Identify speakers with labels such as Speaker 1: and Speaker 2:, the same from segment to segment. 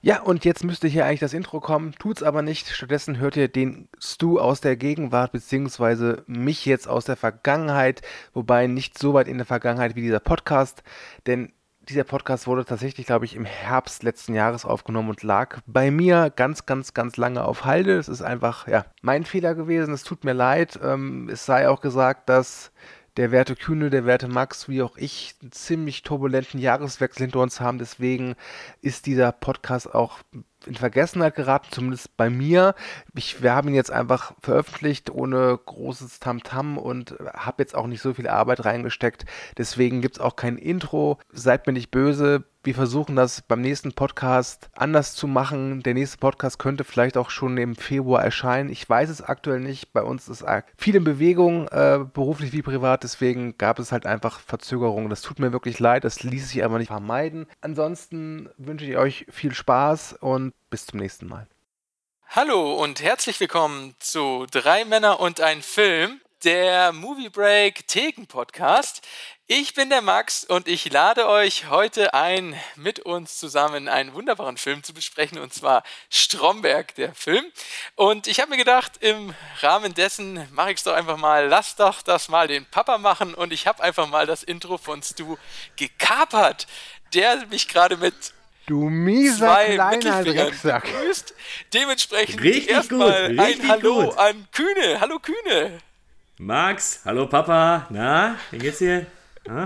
Speaker 1: Ja, und jetzt müsste hier eigentlich das Intro kommen, tut's aber nicht. Stattdessen hört ihr den Stu aus der Gegenwart, beziehungsweise mich jetzt aus der Vergangenheit, wobei nicht so weit in der Vergangenheit wie dieser Podcast, denn dieser Podcast wurde tatsächlich, glaube ich, im Herbst letzten Jahres aufgenommen und lag bei mir ganz, ganz, ganz lange auf Halde. Es ist einfach, ja, mein Fehler gewesen. Es tut mir leid. Ähm, es sei auch gesagt, dass der Werte Kühne, der Werte Max, wie auch ich, einen ziemlich turbulenten Jahreswechsel hinter uns haben. Deswegen ist dieser Podcast auch in Vergessenheit geraten, zumindest bei mir. Ich, wir haben ihn jetzt einfach veröffentlicht ohne großes Tamtam -Tam und habe jetzt auch nicht so viel Arbeit reingesteckt. Deswegen gibt es auch kein Intro. Seid mir nicht böse. Wir versuchen das beim nächsten Podcast anders zu machen. Der nächste Podcast könnte vielleicht auch schon im Februar erscheinen. Ich weiß es aktuell nicht. Bei uns ist viel in Bewegung, äh, beruflich wie privat. Deswegen gab es halt einfach Verzögerungen. Das tut mir wirklich leid. Das ließ sich aber nicht vermeiden. Ansonsten wünsche ich euch viel Spaß und bis zum nächsten Mal.
Speaker 2: Hallo und herzlich willkommen zu Drei Männer und ein Film, der Movie Break Theken Podcast. Ich bin der Max und ich lade euch heute ein, mit uns zusammen einen wunderbaren Film zu besprechen, und zwar Stromberg, der Film. Und ich habe mir gedacht, im Rahmen dessen mache ich es doch einfach mal, lass doch das mal den Papa machen und ich habe einfach mal das Intro von Stu gekapert, der mich gerade mit
Speaker 1: Du mieser kleiner Drecksack. Begrüßt.
Speaker 2: Dementsprechend erstmal ein Hallo gut. an Kühne. Hallo Kühne.
Speaker 3: Max, hallo Papa. Na, wie geht's dir?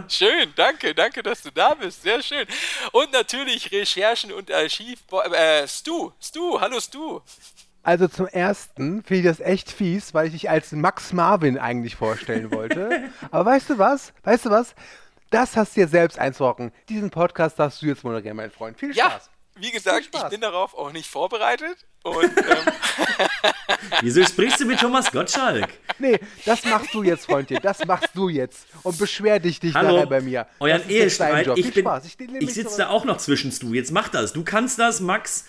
Speaker 2: Schön, danke, danke, dass du da bist. Sehr schön. Und natürlich Recherchen und Archiv. Äh, Stu, Stu, hallo Stu.
Speaker 1: Also zum ersten finde ich das echt fies, weil ich dich als Max Marvin eigentlich vorstellen wollte. Aber weißt du was? Weißt du was? Das hast du dir selbst einzurocken. Diesen Podcast darfst du jetzt moderieren, mein Freund. Viel Spaß.
Speaker 2: Ja, wie gesagt, ich bin darauf auch nicht vorbereitet. Und, ähm
Speaker 3: Wieso sprichst du mit Thomas Gottschalk?
Speaker 1: Nee, das machst du jetzt, Freundchen. Das machst du jetzt. Und beschwer dich nicht
Speaker 3: Hallo,
Speaker 1: nachher bei mir.
Speaker 3: Euren Ehestreit. Ich, bin, ich, ich sitze da auch noch zwischen du. Jetzt mach das. Du kannst das, Max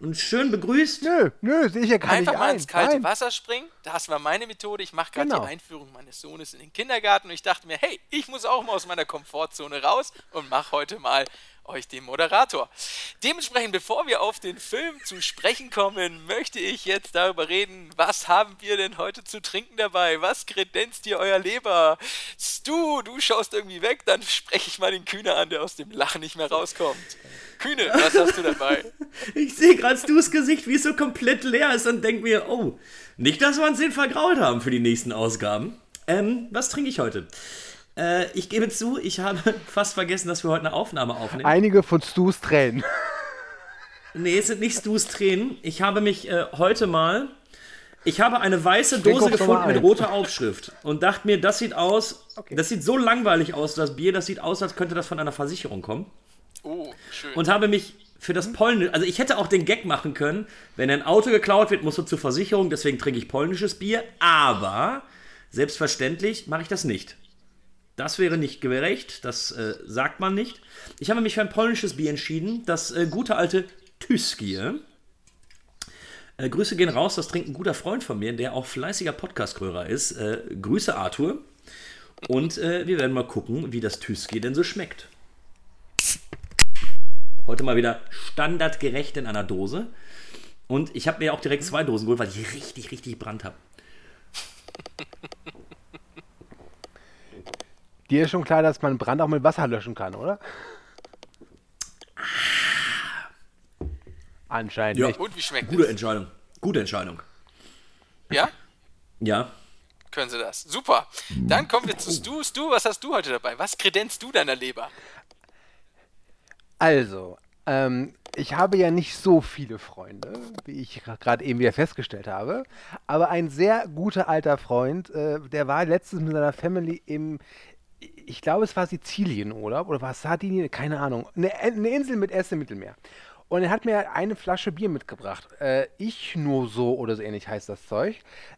Speaker 3: und schön begrüßt.
Speaker 1: Nö, nö, sehe ich ja gar
Speaker 2: Einfach
Speaker 1: nicht
Speaker 2: mal
Speaker 1: ein.
Speaker 2: ins kalte
Speaker 1: Nein.
Speaker 2: Wasser springen. Das war meine Methode. Ich mache gerade
Speaker 1: Genau.
Speaker 2: die Einführung meines Sohnes in den Kindergarten und ich dachte mir, hey, ich muss auch mal aus meiner Komfortzone raus und mache heute mal euch den Moderator. Dementsprechend, bevor wir auf den Film zu sprechen kommen, möchte ich jetzt darüber reden, was haben wir denn heute zu trinken dabei? Was kredenzt dir euer Leber? Stu, du schaust irgendwie weg, dann spreche ich mal den Kühne an, der aus dem Lachen nicht mehr rauskommt. Kühne, was hast du dabei?
Speaker 3: Ich sehe gerade Stu's Gesicht, wie es so komplett leer ist und denke mir, oh, nicht, dass wir uns den vergrault haben für die nächsten Ausgaben. Ähm, was trinke ich heute? Äh, ich gebe zu, ich habe fast vergessen, dass wir heute eine Aufnahme aufnehmen.
Speaker 1: Einige von Stu's Tränen.
Speaker 3: Nee, es sind nicht Stu's Tränen. Ich habe mich äh, heute mal. Ich habe eine weiße Dose gefunden mit roter Aufschrift und dachte mir, das sieht aus.
Speaker 1: Okay.
Speaker 3: Das sieht so langweilig aus, das Bier. Das sieht aus, als könnte das von einer Versicherung kommen.
Speaker 2: Oh, schön.
Speaker 3: Und habe mich für das polnische. Also, ich hätte auch den Gag machen können, wenn ein Auto geklaut wird, musst du zur Versicherung, deswegen trinke ich polnisches Bier. Aber selbstverständlich mache ich das nicht. Das wäre nicht gerecht, das äh, sagt man nicht. Ich habe mich für ein polnisches Bier entschieden, das äh, gute alte Tyskie. Äh, Grüße gehen raus, das trinkt ein guter Freund von mir, der auch fleißiger Podcast-Hörer ist. Äh, Grüße Arthur. Und äh, wir werden mal gucken, wie das Tyskie denn so schmeckt. Heute mal wieder standardgerecht in einer Dose. Und ich habe mir auch direkt zwei Dosen geholt, weil ich richtig, richtig Brand habe.
Speaker 1: Dir ist schon klar, dass man Brand auch mit Wasser löschen kann, oder? Anscheinend
Speaker 3: Ja.
Speaker 1: nicht.
Speaker 2: Und wie schmeckt
Speaker 3: Gute
Speaker 2: es?
Speaker 3: Entscheidung. Gute Entscheidung.
Speaker 2: Ja?
Speaker 3: Ja.
Speaker 2: Können sie das. Super. Dann kommen wir zu Stu. Stu, was hast du heute dabei? Was kredenzt du deiner Leber?
Speaker 1: Also, ähm, ich habe ja nicht so viele Freunde, wie ich gerade eben wieder festgestellt habe. Aber ein sehr guter alter Freund, äh, der war letztens mit seiner Family im, ich glaube, es war Sizilien, oder? War Sardinien? Keine Ahnung. Eine, eine Insel mit Essen im Mittelmeer. Und er hat mir eine Flasche Bier mitgebracht. Äh, ich nur so oder so ähnlich heißt das Zeug.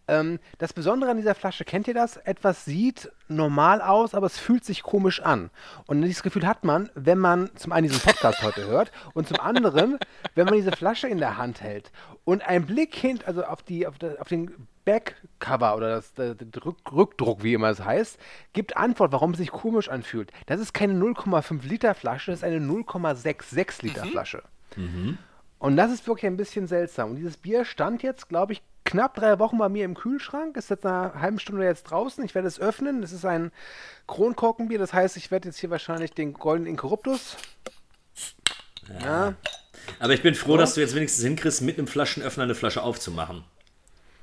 Speaker 1: Ähm, das Besondere an dieser Flasche, kennt ihr das? Etwas sieht normal aus, aber es fühlt sich komisch an. Und dieses Gefühl hat man, wenn man zum einen diesen Podcast heute hört und zum anderen, wenn man diese Flasche in der Hand hält und ein Blick hin, also auf, die, auf, der, auf den Backcover oder das, der, der Rück, Rückdruck, wie immer es heißt, gibt Antwort, warum es sich komisch anfühlt. Das ist keine 0,5 Liter Flasche, das ist eine 0,66 Liter Flasche. Mhm. Und das ist wirklich ein bisschen seltsam. Und dieses Bier stand jetzt, glaube ich, knapp drei Wochen bei mir im Kühlschrank. Ist jetzt eine halbe Stunde jetzt draußen. Ich werde es öffnen. Das ist ein Kronkorkenbier. Das heißt, ich werde jetzt hier wahrscheinlich den Golden Incorruptus.
Speaker 3: Ja. ja. Aber ich bin froh, so. dass du jetzt wenigstens hinkriegst, mit einem Flaschenöffner eine Flasche aufzumachen.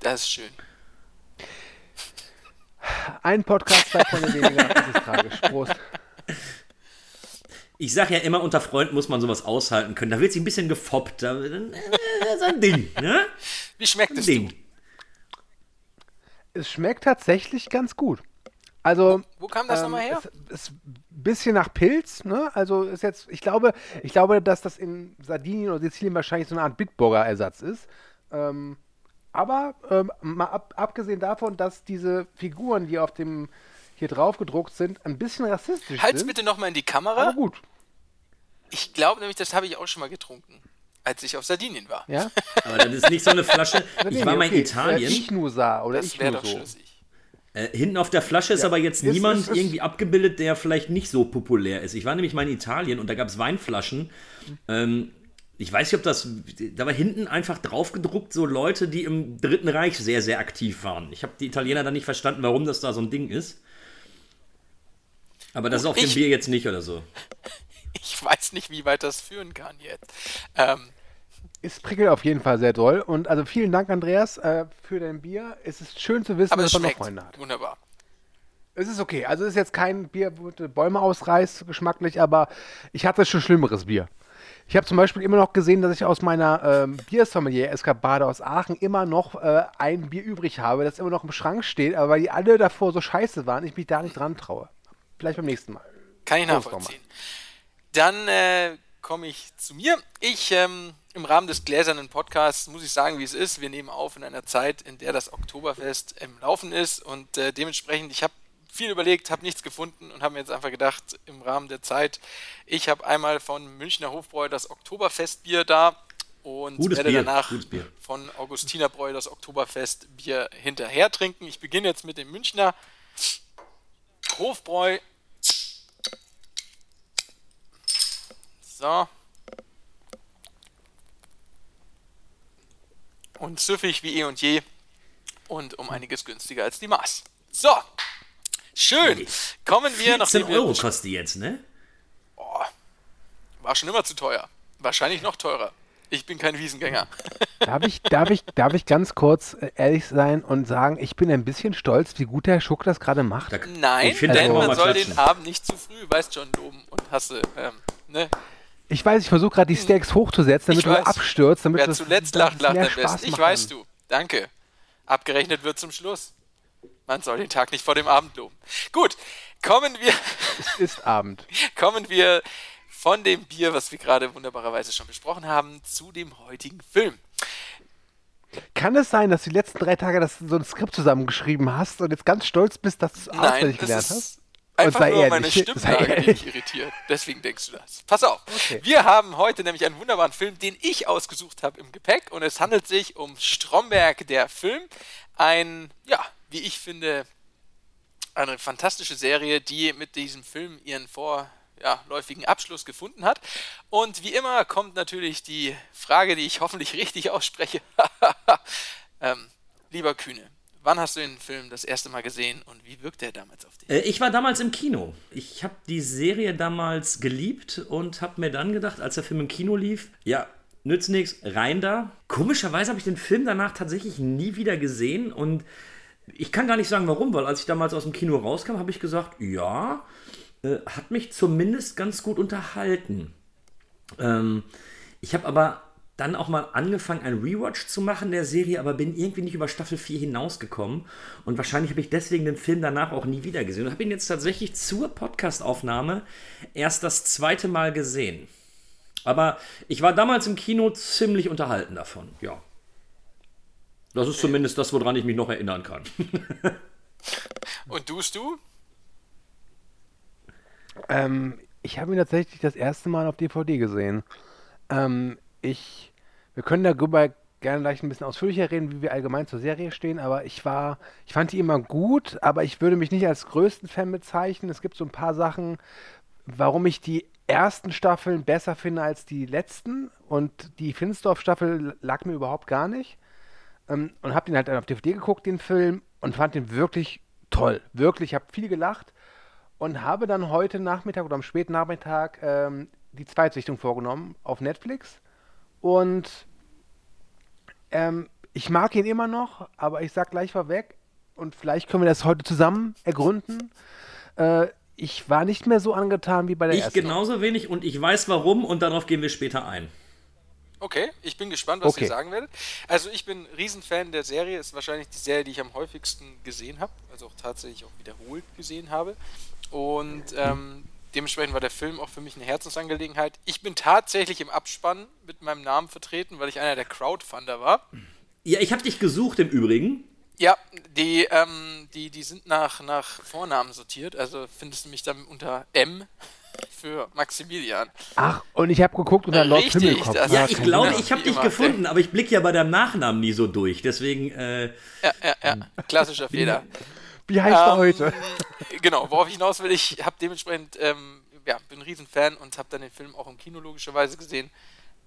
Speaker 2: Das ist schön.
Speaker 1: Ein Podcast, zwei Freunde weniger. Das ist tragisch. Prost.
Speaker 3: Ich sage ja immer, unter Freunden muss man sowas aushalten können. Da wird sich ein bisschen gefoppt. Da, äh, das ist ein Ding. Ne?
Speaker 2: Wie schmeckt es Ding.
Speaker 1: Es schmeckt tatsächlich ganz gut. Also,
Speaker 2: wo, wo kam das ähm, nochmal her?
Speaker 1: Es ist ein bisschen nach Pilz, ne? Also ist jetzt, ich glaube, ich glaube, dass das in Sardinien oder Sizilien wahrscheinlich so eine Art Bitburger-Ersatz ist. Ähm, aber ähm, mal ab, abgesehen davon, dass diese Figuren, die auf dem hier drauf gedruckt sind, ein bisschen rassistisch
Speaker 2: Halt's
Speaker 1: sind.
Speaker 2: bitte nochmal in die Kamera.
Speaker 1: Aber gut.
Speaker 2: Ich glaube nämlich, das habe ich auch schon mal getrunken, als ich auf Sardinien war.
Speaker 1: Ja?
Speaker 3: Aber das ist nicht so eine Flasche. ich war mal in Italien. Äh,
Speaker 1: ich nur sah oder das ich nur
Speaker 2: so. Schlüssig.
Speaker 3: Äh, hinten auf der Flasche ist ja. aber jetzt ist, niemand ist, ist, irgendwie abgebildet, der vielleicht nicht so populär ist. Ich war nämlich mal in Italien und da gab es Weinflaschen. Ähm, ich weiß nicht, ob das. Da war hinten einfach drauf gedruckt, so Leute, die im Dritten Reich sehr, sehr aktiv waren. Ich habe die Italiener dann nicht verstanden, warum das da so ein Ding ist. Aber das Gut, ist auf dem Bier jetzt nicht oder so.
Speaker 2: Ich weiß nicht, wie weit das führen kann jetzt. Ähm,
Speaker 1: es prickelt auf jeden Fall sehr doll. Und also vielen Dank, Andreas, äh, für dein Bier. Es ist schön zu wissen, dass man noch Freunde hat.
Speaker 2: Wunderbar.
Speaker 1: Es ist okay. Also es ist jetzt kein Bier, wo Bäume ausreißt, geschmacklich, aber ich hatte schon schlimmeres Bier. Ich habe zum Beispiel immer noch gesehen, dass ich aus meiner ähm, Biersommelier-Eskapade aus Aachen immer noch äh, ein Bier übrig habe, das immer noch im Schrank steht, aber weil die alle davor so scheiße waren, ich mich da nicht dran traue. Vielleicht beim nächsten Mal.
Speaker 2: Kann ich nachvollziehen. Dann äh, komme ich zu mir. Ich, ähm, im Rahmen des gläsernen Podcasts, muss ich sagen, wie es ist. Wir nehmen auf in einer Zeit, in der das Oktoberfest im Laufen ist und äh, dementsprechend, ich habe viel überlegt, habe nichts gefunden und habe mir jetzt einfach gedacht, im Rahmen der Zeit, ich habe einmal von Münchner Hofbräu das Oktoberfestbier da und
Speaker 3: Gutes
Speaker 2: werde
Speaker 3: Bier.
Speaker 2: danach von Augustinerbräu das Oktoberfestbier hinterher trinken. Ich beginne jetzt mit dem Münchner Hofbräu. So. Und süffig wie eh und je und um einiges günstiger als die Maß. So, schön. Kommen wir nach
Speaker 3: 10 Euro kostet die jetzt, ne?
Speaker 2: Boah, war schon immer zu teuer. Wahrscheinlich noch teurer. Ich bin kein Wiesengänger.
Speaker 1: Darf ich, darf ich, darf ich ganz kurz äh, ehrlich sein und sagen, ich bin ein bisschen stolz, wie gut der Schuck das gerade macht?
Speaker 2: Nein, denn also, man soll klatschen. den Abend nicht zu früh, weißt schon, loben und hasse, ähm, ne?
Speaker 1: Ich weiß, ich versuche gerade die. Steaks hochzusetzen, damit du abstürzt. Damit
Speaker 2: Wer das, zuletzt lacht, lacht am besten. Ich weiß du. Danke. Abgerechnet wird zum Schluss. Man soll den Tag nicht vor dem Abend loben. Gut, kommen wir.
Speaker 1: Es ist Abend.
Speaker 2: kommen wir von dem Bier, was wir gerade wunderbarerweise schon besprochen haben, zu dem heutigen Film.
Speaker 1: Kann es sein, dass du die letzten drei Tage das, so ein Skript zusammengeschrieben hast und jetzt ganz stolz bist, dass du es auswendig gelernt hast?
Speaker 2: Einfach nur ehrlich. meine Stimmlage, die mich irritiert. Deswegen denkst du das. Pass auf. Okay. Wir haben heute nämlich einen wunderbaren Film, den ich ausgesucht habe im Gepäck. Und es handelt sich um Stromberg, der Film. Ein, ja, wie ich finde, eine fantastische Serie, die mit diesem Film ihren Vor ja, läufigen Abschluss gefunden hat. Und wie immer kommt natürlich die Frage, die ich hoffentlich richtig ausspreche. ähm, lieber Kühne, wann hast du den Film das erste Mal gesehen und wie wirkte er damals auf dich?
Speaker 3: Äh, ich war damals im Kino. Ich habe die Serie damals geliebt und habe mir dann gedacht, als der Film im Kino lief, ja, nützt nichts, rein da. Komischerweise habe ich den Film danach tatsächlich nie wieder gesehen und ich kann gar nicht sagen, warum, weil als ich damals aus dem Kino rauskam, habe ich gesagt, ja, äh, hat mich zumindest ganz gut unterhalten. Ähm, ich habe aber dann auch mal angefangen, ein Rewatch zu machen der Serie, aber bin irgendwie nicht über Staffel 4 hinausgekommen. Und wahrscheinlich habe ich deswegen den Film danach auch nie wieder gesehen. Und habe ihn jetzt tatsächlich zur Podcastaufnahme erst das zweite Mal gesehen. Aber ich war damals im Kino ziemlich unterhalten davon, ja. Das ist zumindest das, woran ich mich noch erinnern kann.
Speaker 2: Und tust du?
Speaker 1: Ähm, ich habe ihn tatsächlich das erste Mal auf DVD gesehen. Ähm, ich, wir können darüber gerne gleich ein bisschen ausführlicher reden, wie wir allgemein zur Serie stehen, aber ich war, ich fand die immer gut, aber ich würde mich nicht als größten Fan bezeichnen. Es gibt so ein paar Sachen, warum ich die ersten Staffeln besser finde als die letzten und die Finstdorf-Staffel lag mir überhaupt gar nicht. Ähm, und habe den halt auf DVD geguckt, den Film, und fand den wirklich toll. Wirklich, ich habe viel gelacht und habe dann heute Nachmittag oder am späten Nachmittag ähm, die Zweitsichtung vorgenommen auf Netflix. Und ähm, ich mag ihn immer noch, aber ich sag gleich vorweg, und vielleicht können wir das heute zusammen ergründen. Äh, ich war nicht mehr so angetan wie bei der
Speaker 3: ich
Speaker 1: ersten.
Speaker 3: Ich genauso wenig und ich weiß warum und darauf gehen wir später ein.
Speaker 2: Okay, ich bin gespannt, was
Speaker 1: okay.
Speaker 2: ihr sagen werdet. Also ich bin Riesenfan der Serie, ist wahrscheinlich die Serie, die ich am häufigsten gesehen habe, also auch tatsächlich auch wiederholt gesehen habe. Und ähm, dementsprechend war der Film auch für mich eine Herzensangelegenheit. Ich bin tatsächlich im Abspann mit meinem Namen vertreten, weil ich einer der Crowdfunder war.
Speaker 3: Ja, ich habe dich gesucht im Übrigen.
Speaker 2: Ja, die, ähm, die, die sind nach, nach Vornamen sortiert, also findest du mich dann unter M für Maximilian.
Speaker 1: Ach, und ich habe geguckt unter Lord
Speaker 2: Richtig,
Speaker 1: Himmelkopf.
Speaker 2: das-
Speaker 3: Ja,
Speaker 2: Ja,
Speaker 3: ich glaube, ich habe dich
Speaker 2: immer.
Speaker 3: gefunden, aber ich blicke ja bei deinem Nachnamen nie so durch. Deswegen, äh,
Speaker 2: Ja, ja, ja, klassischer Fehler.
Speaker 1: Wie heißt er
Speaker 2: Ähm,
Speaker 1: heute?
Speaker 2: Genau, worauf ich hinaus will, ich habe dementsprechend, ähm, ja, bin ein Riesenfan und habe dann den Film auch im Kino logischerweise gesehen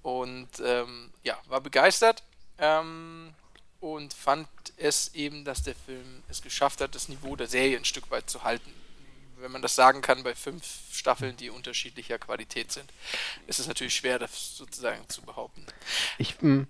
Speaker 2: und ähm, ja, war begeistert ähm, und fand es eben, dass der Film es geschafft hat, das Niveau der Serie ein Stück weit zu halten. Wenn man das sagen kann bei fünf Staffeln, die unterschiedlicher Qualität sind, ist es natürlich schwer, das sozusagen zu behaupten.
Speaker 1: Ich, mh,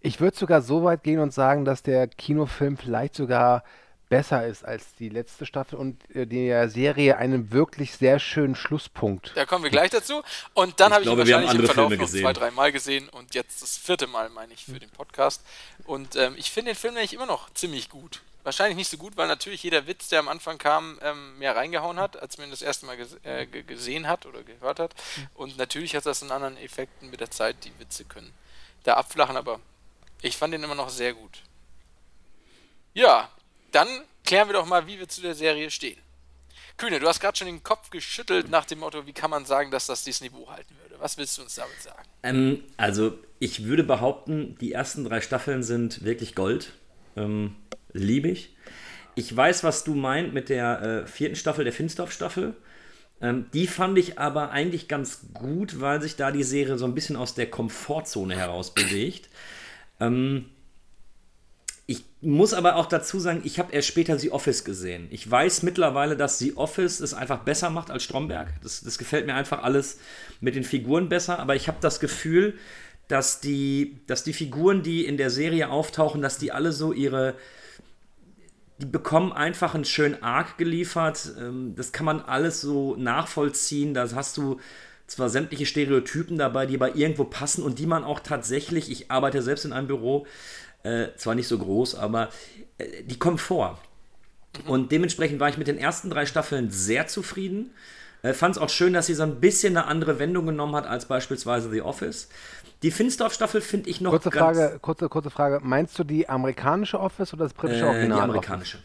Speaker 1: ich würde sogar so weit gehen und sagen, dass der Kinofilm vielleicht sogar besser ist als die letzte Staffel und äh, der Serie einen wirklich sehr schönen Schlusspunkt.
Speaker 2: Da kommen wir gleich dazu. Und dann habe ich ihn wahrscheinlich im
Speaker 3: andere
Speaker 2: Verlauf
Speaker 3: Filme
Speaker 2: noch
Speaker 3: gesehen.
Speaker 2: zwei, drei Mal gesehen und jetzt das vierte Mal, meine ich, für den Podcast. Und ähm, ich finde den Film nämlich immer noch ziemlich gut. Wahrscheinlich nicht so gut, weil natürlich jeder Witz, der am Anfang kam, ähm, mehr reingehauen hat, als man ihn das erste Mal ges äh, ge- gesehen hat oder gehört hat. Und natürlich hat das einen anderen Effekten mit der Zeit, die Witze können da abflachen, aber ich fand den immer noch sehr gut. Ja, dann klären wir doch mal, wie wir zu der Serie stehen. Kühne, du hast gerade schon den Kopf geschüttelt nach dem Motto, wie kann man sagen, dass das dieses Niveau halten würde? Was willst du uns damit sagen?
Speaker 3: ähm, also ich würde behaupten, die ersten drei Staffeln sind wirklich Gold. Ähm, Liebe ich. Ich weiß, was du meint mit der äh, vierten Staffel, der Finstdorf-Staffel. Ähm, die fand ich aber eigentlich ganz gut, weil sich da die Serie so ein bisschen aus der Komfortzone heraus bewegt. Ähm, ich muss aber auch dazu sagen, ich habe erst später The Office gesehen. Ich weiß mittlerweile, dass The Office es einfach besser macht als Stromberg. Das, das gefällt mir einfach alles mit den Figuren besser, aber ich habe das Gefühl, dass die, dass die Figuren, die in der Serie auftauchen, dass die alle so ihre, die bekommen einfach einen schönen Arc geliefert. Ähm, Das kann man alles so nachvollziehen. Da hast du zwar sämtliche Stereotypen dabei, die aber irgendwo passen und die man auch tatsächlich, ich arbeite selbst in einem Büro, äh, zwar nicht so groß, aber äh, die kommen vor. Und dementsprechend war ich mit den ersten drei Staffeln sehr zufrieden. Äh, Fand es auch schön, dass sie so ein bisschen eine andere Wendung genommen hat als beispielsweise The Office. Die Finsdorf-Staffel finde ich noch
Speaker 1: Kurze
Speaker 3: ganz,
Speaker 1: Frage, kurze, kurze Frage. Meinst du die amerikanische Office oder das britische
Speaker 3: äh,
Speaker 1: Original?
Speaker 3: die amerikanische.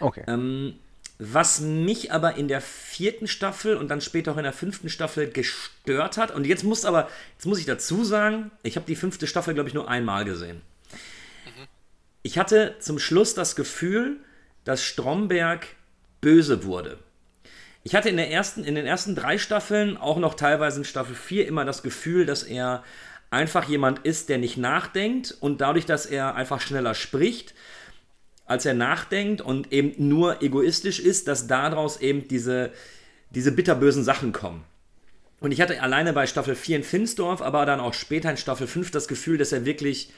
Speaker 1: Okay.
Speaker 3: Ähm, was mich aber in der vierten Staffel und dann später auch in der fünften Staffel gestört hat, und jetzt muss aber, jetzt muss ich dazu sagen, ich habe die fünfte Staffel, glaube ich, nur einmal gesehen. Ich hatte zum Schluss das Gefühl, dass Stromberg böse wurde. Ich hatte in, der ersten, in den ersten drei Staffeln, auch noch teilweise in Staffel 4, immer das Gefühl, dass er einfach jemand ist, der nicht nachdenkt und dadurch, dass er einfach schneller spricht, als er nachdenkt und eben nur egoistisch ist, dass daraus eben diese, diese bitterbösen Sachen kommen. Und ich hatte alleine bei Staffel 4 in Finsdorf, aber dann auch später in Staffel 5 das Gefühl, dass er wirklich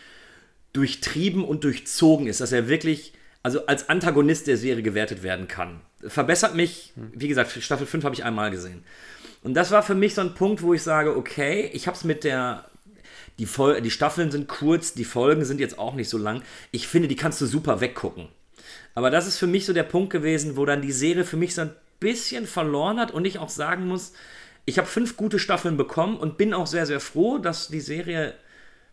Speaker 3: durchtrieben und durchzogen ist, dass er wirklich also als Antagonist der Serie gewertet werden kann. Verbessert mich, wie gesagt, Staffel 5 habe ich einmal gesehen. Und das war für mich so ein Punkt, wo ich sage, okay, ich habe es mit der die, Fol die Staffeln sind kurz, die Folgen sind jetzt auch nicht so lang. Ich finde, die kannst du super weggucken. Aber das ist für mich so der Punkt gewesen, wo dann die Serie für mich so ein bisschen verloren hat und ich auch sagen muss, ich habe fünf gute Staffeln bekommen und bin auch sehr, sehr froh, dass die Serie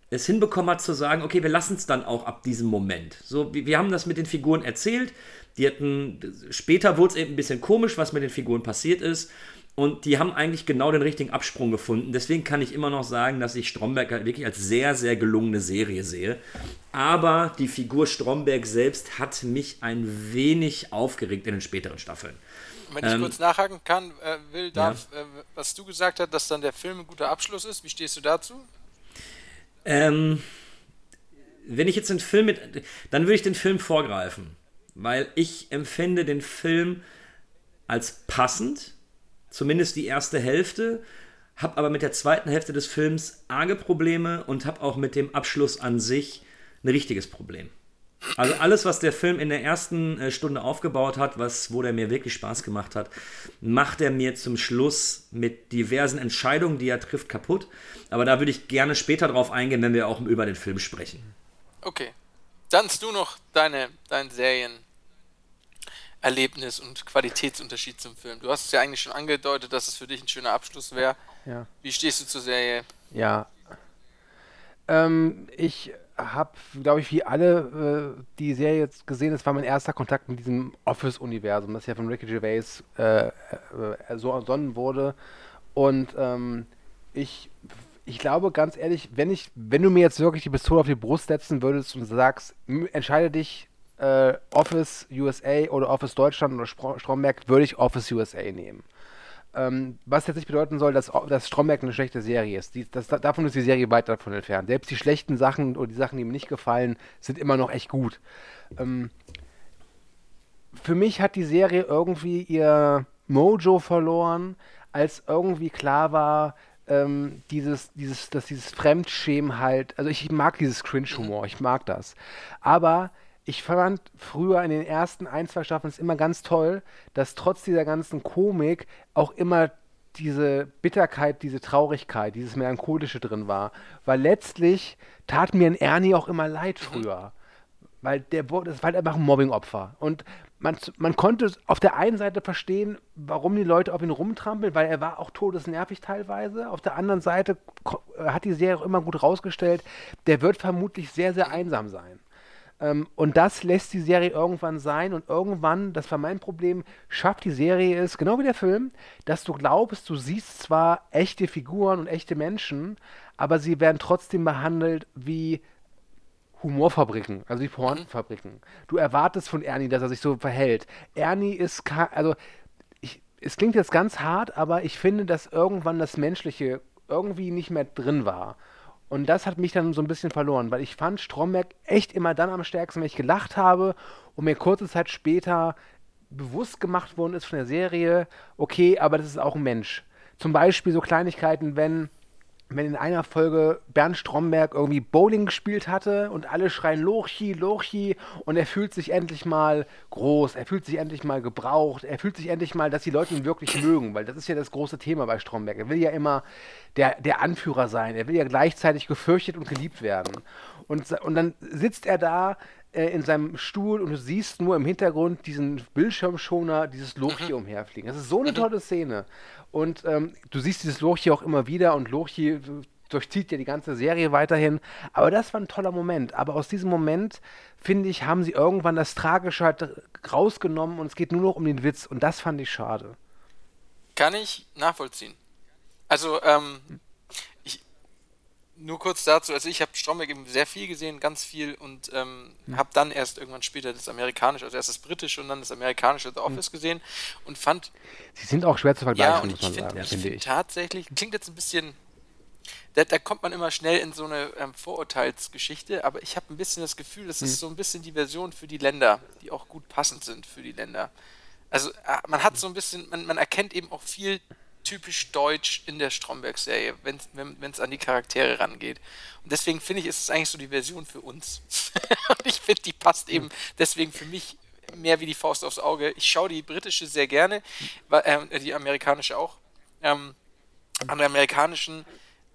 Speaker 3: es hinbekommen hat zu sagen, okay, wir lassen es dann auch ab diesem Moment. So, wir haben das mit den Figuren erzählt. Die hatten, später wurde es eben ein bisschen komisch, was mit den Figuren passiert ist. Und die haben eigentlich genau den richtigen Absprung gefunden. Deswegen kann ich immer noch sagen, dass ich Stromberg halt wirklich als sehr, sehr gelungene Serie sehe. Aber die Figur Stromberg selbst hat mich ein wenig aufgeregt in den späteren Staffeln.
Speaker 2: Wenn ich ähm, kurz nachhaken kann, äh, will, darf, ja. äh, was du gesagt hast, dass dann der Film ein guter Abschluss ist, wie stehst du dazu?
Speaker 3: Ähm, wenn ich jetzt den Film mit, dann würde ich den Film vorgreifen, weil ich empfinde den Film als passend, zumindest die erste Hälfte, habe aber mit der zweiten Hälfte des Films arge Probleme und habe auch mit dem Abschluss an sich ein richtiges Problem. Also alles, was der Film in der ersten äh, Stunde aufgebaut hat, was, wo der mir wirklich Spaß gemacht hat, macht er mir zum Schluss mit diversen Entscheidungen, die er trifft, kaputt. Aber da würde ich gerne später drauf eingehen, wenn wir auch über den Film sprechen.
Speaker 2: Okay. Dann du noch deine, dein Serienerlebnis und Qualitätsunterschied zum Film. Du hast es ja eigentlich schon angedeutet, dass es für dich ein schöner Abschluss wäre. Ja. Wie stehst du zur Serie?
Speaker 1: Ja. Ähm, ich habe, glaube ich, wie alle äh, die Serie jetzt gesehen. Das war mein erster Kontakt mit diesem Office-Universum, das ja von Ricky Gervais äh, äh, so ersonnen wurde. Und ähm, ich, ich glaube ganz ehrlich, wenn ich, wenn du mir jetzt wirklich die Pistole auf die Brust setzen würdest und sagst, entscheide dich äh, Office USA oder Office Deutschland oder Stromberg, würde ich Office USA nehmen. Ähm, was jetzt nicht bedeuten soll, dass, dass Stromberg eine schlechte Serie ist. Die, das, davon ist die Serie weit davon entfernt. Selbst die schlechten Sachen oder die Sachen, die mir nicht gefallen, sind immer noch echt gut. Ähm, für mich hat die Serie irgendwie ihr Mojo verloren, als irgendwie klar war, ähm, dieses, dieses, dass dieses Fremdschämen halt, also ich mag dieses Cringe-Humor, ich mag das. Aber ich fand früher in den ersten ein, zwei Staffeln es immer ganz toll, dass trotz dieser ganzen Komik auch immer diese Bitterkeit, diese Traurigkeit, dieses Melancholische drin war. Weil letztlich tat mir ein Ernie auch immer leid früher. Weil der das war halt einfach ein Mobbingopfer. Und man, man konnte auf der einen Seite verstehen, warum die Leute auf ihn rumtrampeln, weil er war auch todesnervig teilweise. Auf der anderen Seite hat die Serie auch immer gut rausgestellt, der wird vermutlich sehr, sehr einsam sein. Ähm, und das lässt die Serie irgendwann sein und irgendwann, das war mein Problem, schafft die Serie es, genau wie der Film, dass du glaubst, du siehst zwar echte Figuren und echte Menschen, aber sie werden trotzdem behandelt wie Humorfabriken, also wie Pornfabriken. Du erwartest von Ernie, dass er sich so verhält. Ernie ist, also ich, es klingt jetzt ganz hart, aber ich finde, dass irgendwann das Menschliche irgendwie nicht mehr drin war. Und das hat mich dann so ein bisschen verloren, weil ich fand Stromberg echt immer dann am stärksten, wenn ich gelacht habe und mir kurze Zeit später bewusst gemacht worden ist von der Serie, okay, aber das ist auch ein Mensch. Zum Beispiel so Kleinigkeiten, wenn wenn in einer Folge Bernd Stromberg irgendwie Bowling gespielt hatte und alle schreien Lochi, Lochi und er fühlt sich endlich mal groß, er fühlt sich endlich mal gebraucht, er fühlt sich endlich mal, dass die Leute ihn wirklich mögen, weil das ist ja das große Thema bei Stromberg. Er will ja immer der, der Anführer sein, er will ja gleichzeitig gefürchtet und geliebt werden. Und, und dann sitzt er da in seinem Stuhl und du siehst nur im Hintergrund diesen Bildschirmschoner, dieses Lochi mhm. umherfliegen. Das ist so eine mhm. tolle Szene. Und ähm, du siehst dieses Lochi auch immer wieder und Lochi durchzieht ja die ganze Serie weiterhin. Aber das war ein toller Moment. Aber aus diesem Moment, finde ich, haben sie irgendwann das Tragische halt rausgenommen und es geht nur noch um den Witz. Und das fand ich schade.
Speaker 2: Kann ich nachvollziehen. Also, ähm, nur kurz dazu, also ich habe Stromberg eben sehr viel gesehen, ganz viel und ähm, mhm. habe dann erst irgendwann später das amerikanische, also erst das britische und dann das amerikanische The Office mhm. gesehen und fand...
Speaker 1: Sie sind auch schwer zu vergleichen,
Speaker 2: ja, und muss man find, sagen, ich finde ich. Tatsächlich, klingt jetzt ein bisschen... Da, da, kommt man immer schnell in so eine ähm, Vorurteilsgeschichte, aber ich habe ein bisschen das Gefühl, das mhm. ist so ein bisschen die Version für die Länder, die auch gut passend sind für die Länder. Also äh, man hat so ein bisschen, man, man erkennt eben auch viel typisch deutsch in der Stromberg-Serie, wenn es an die Charaktere rangeht. Und deswegen finde ich, ist es eigentlich so die Version für uns. und ich finde, die passt eben deswegen für mich mehr wie die Faust aufs Auge. Ich schaue die britische sehr gerne, äh, die amerikanische auch. Ähm, an der amerikanischen,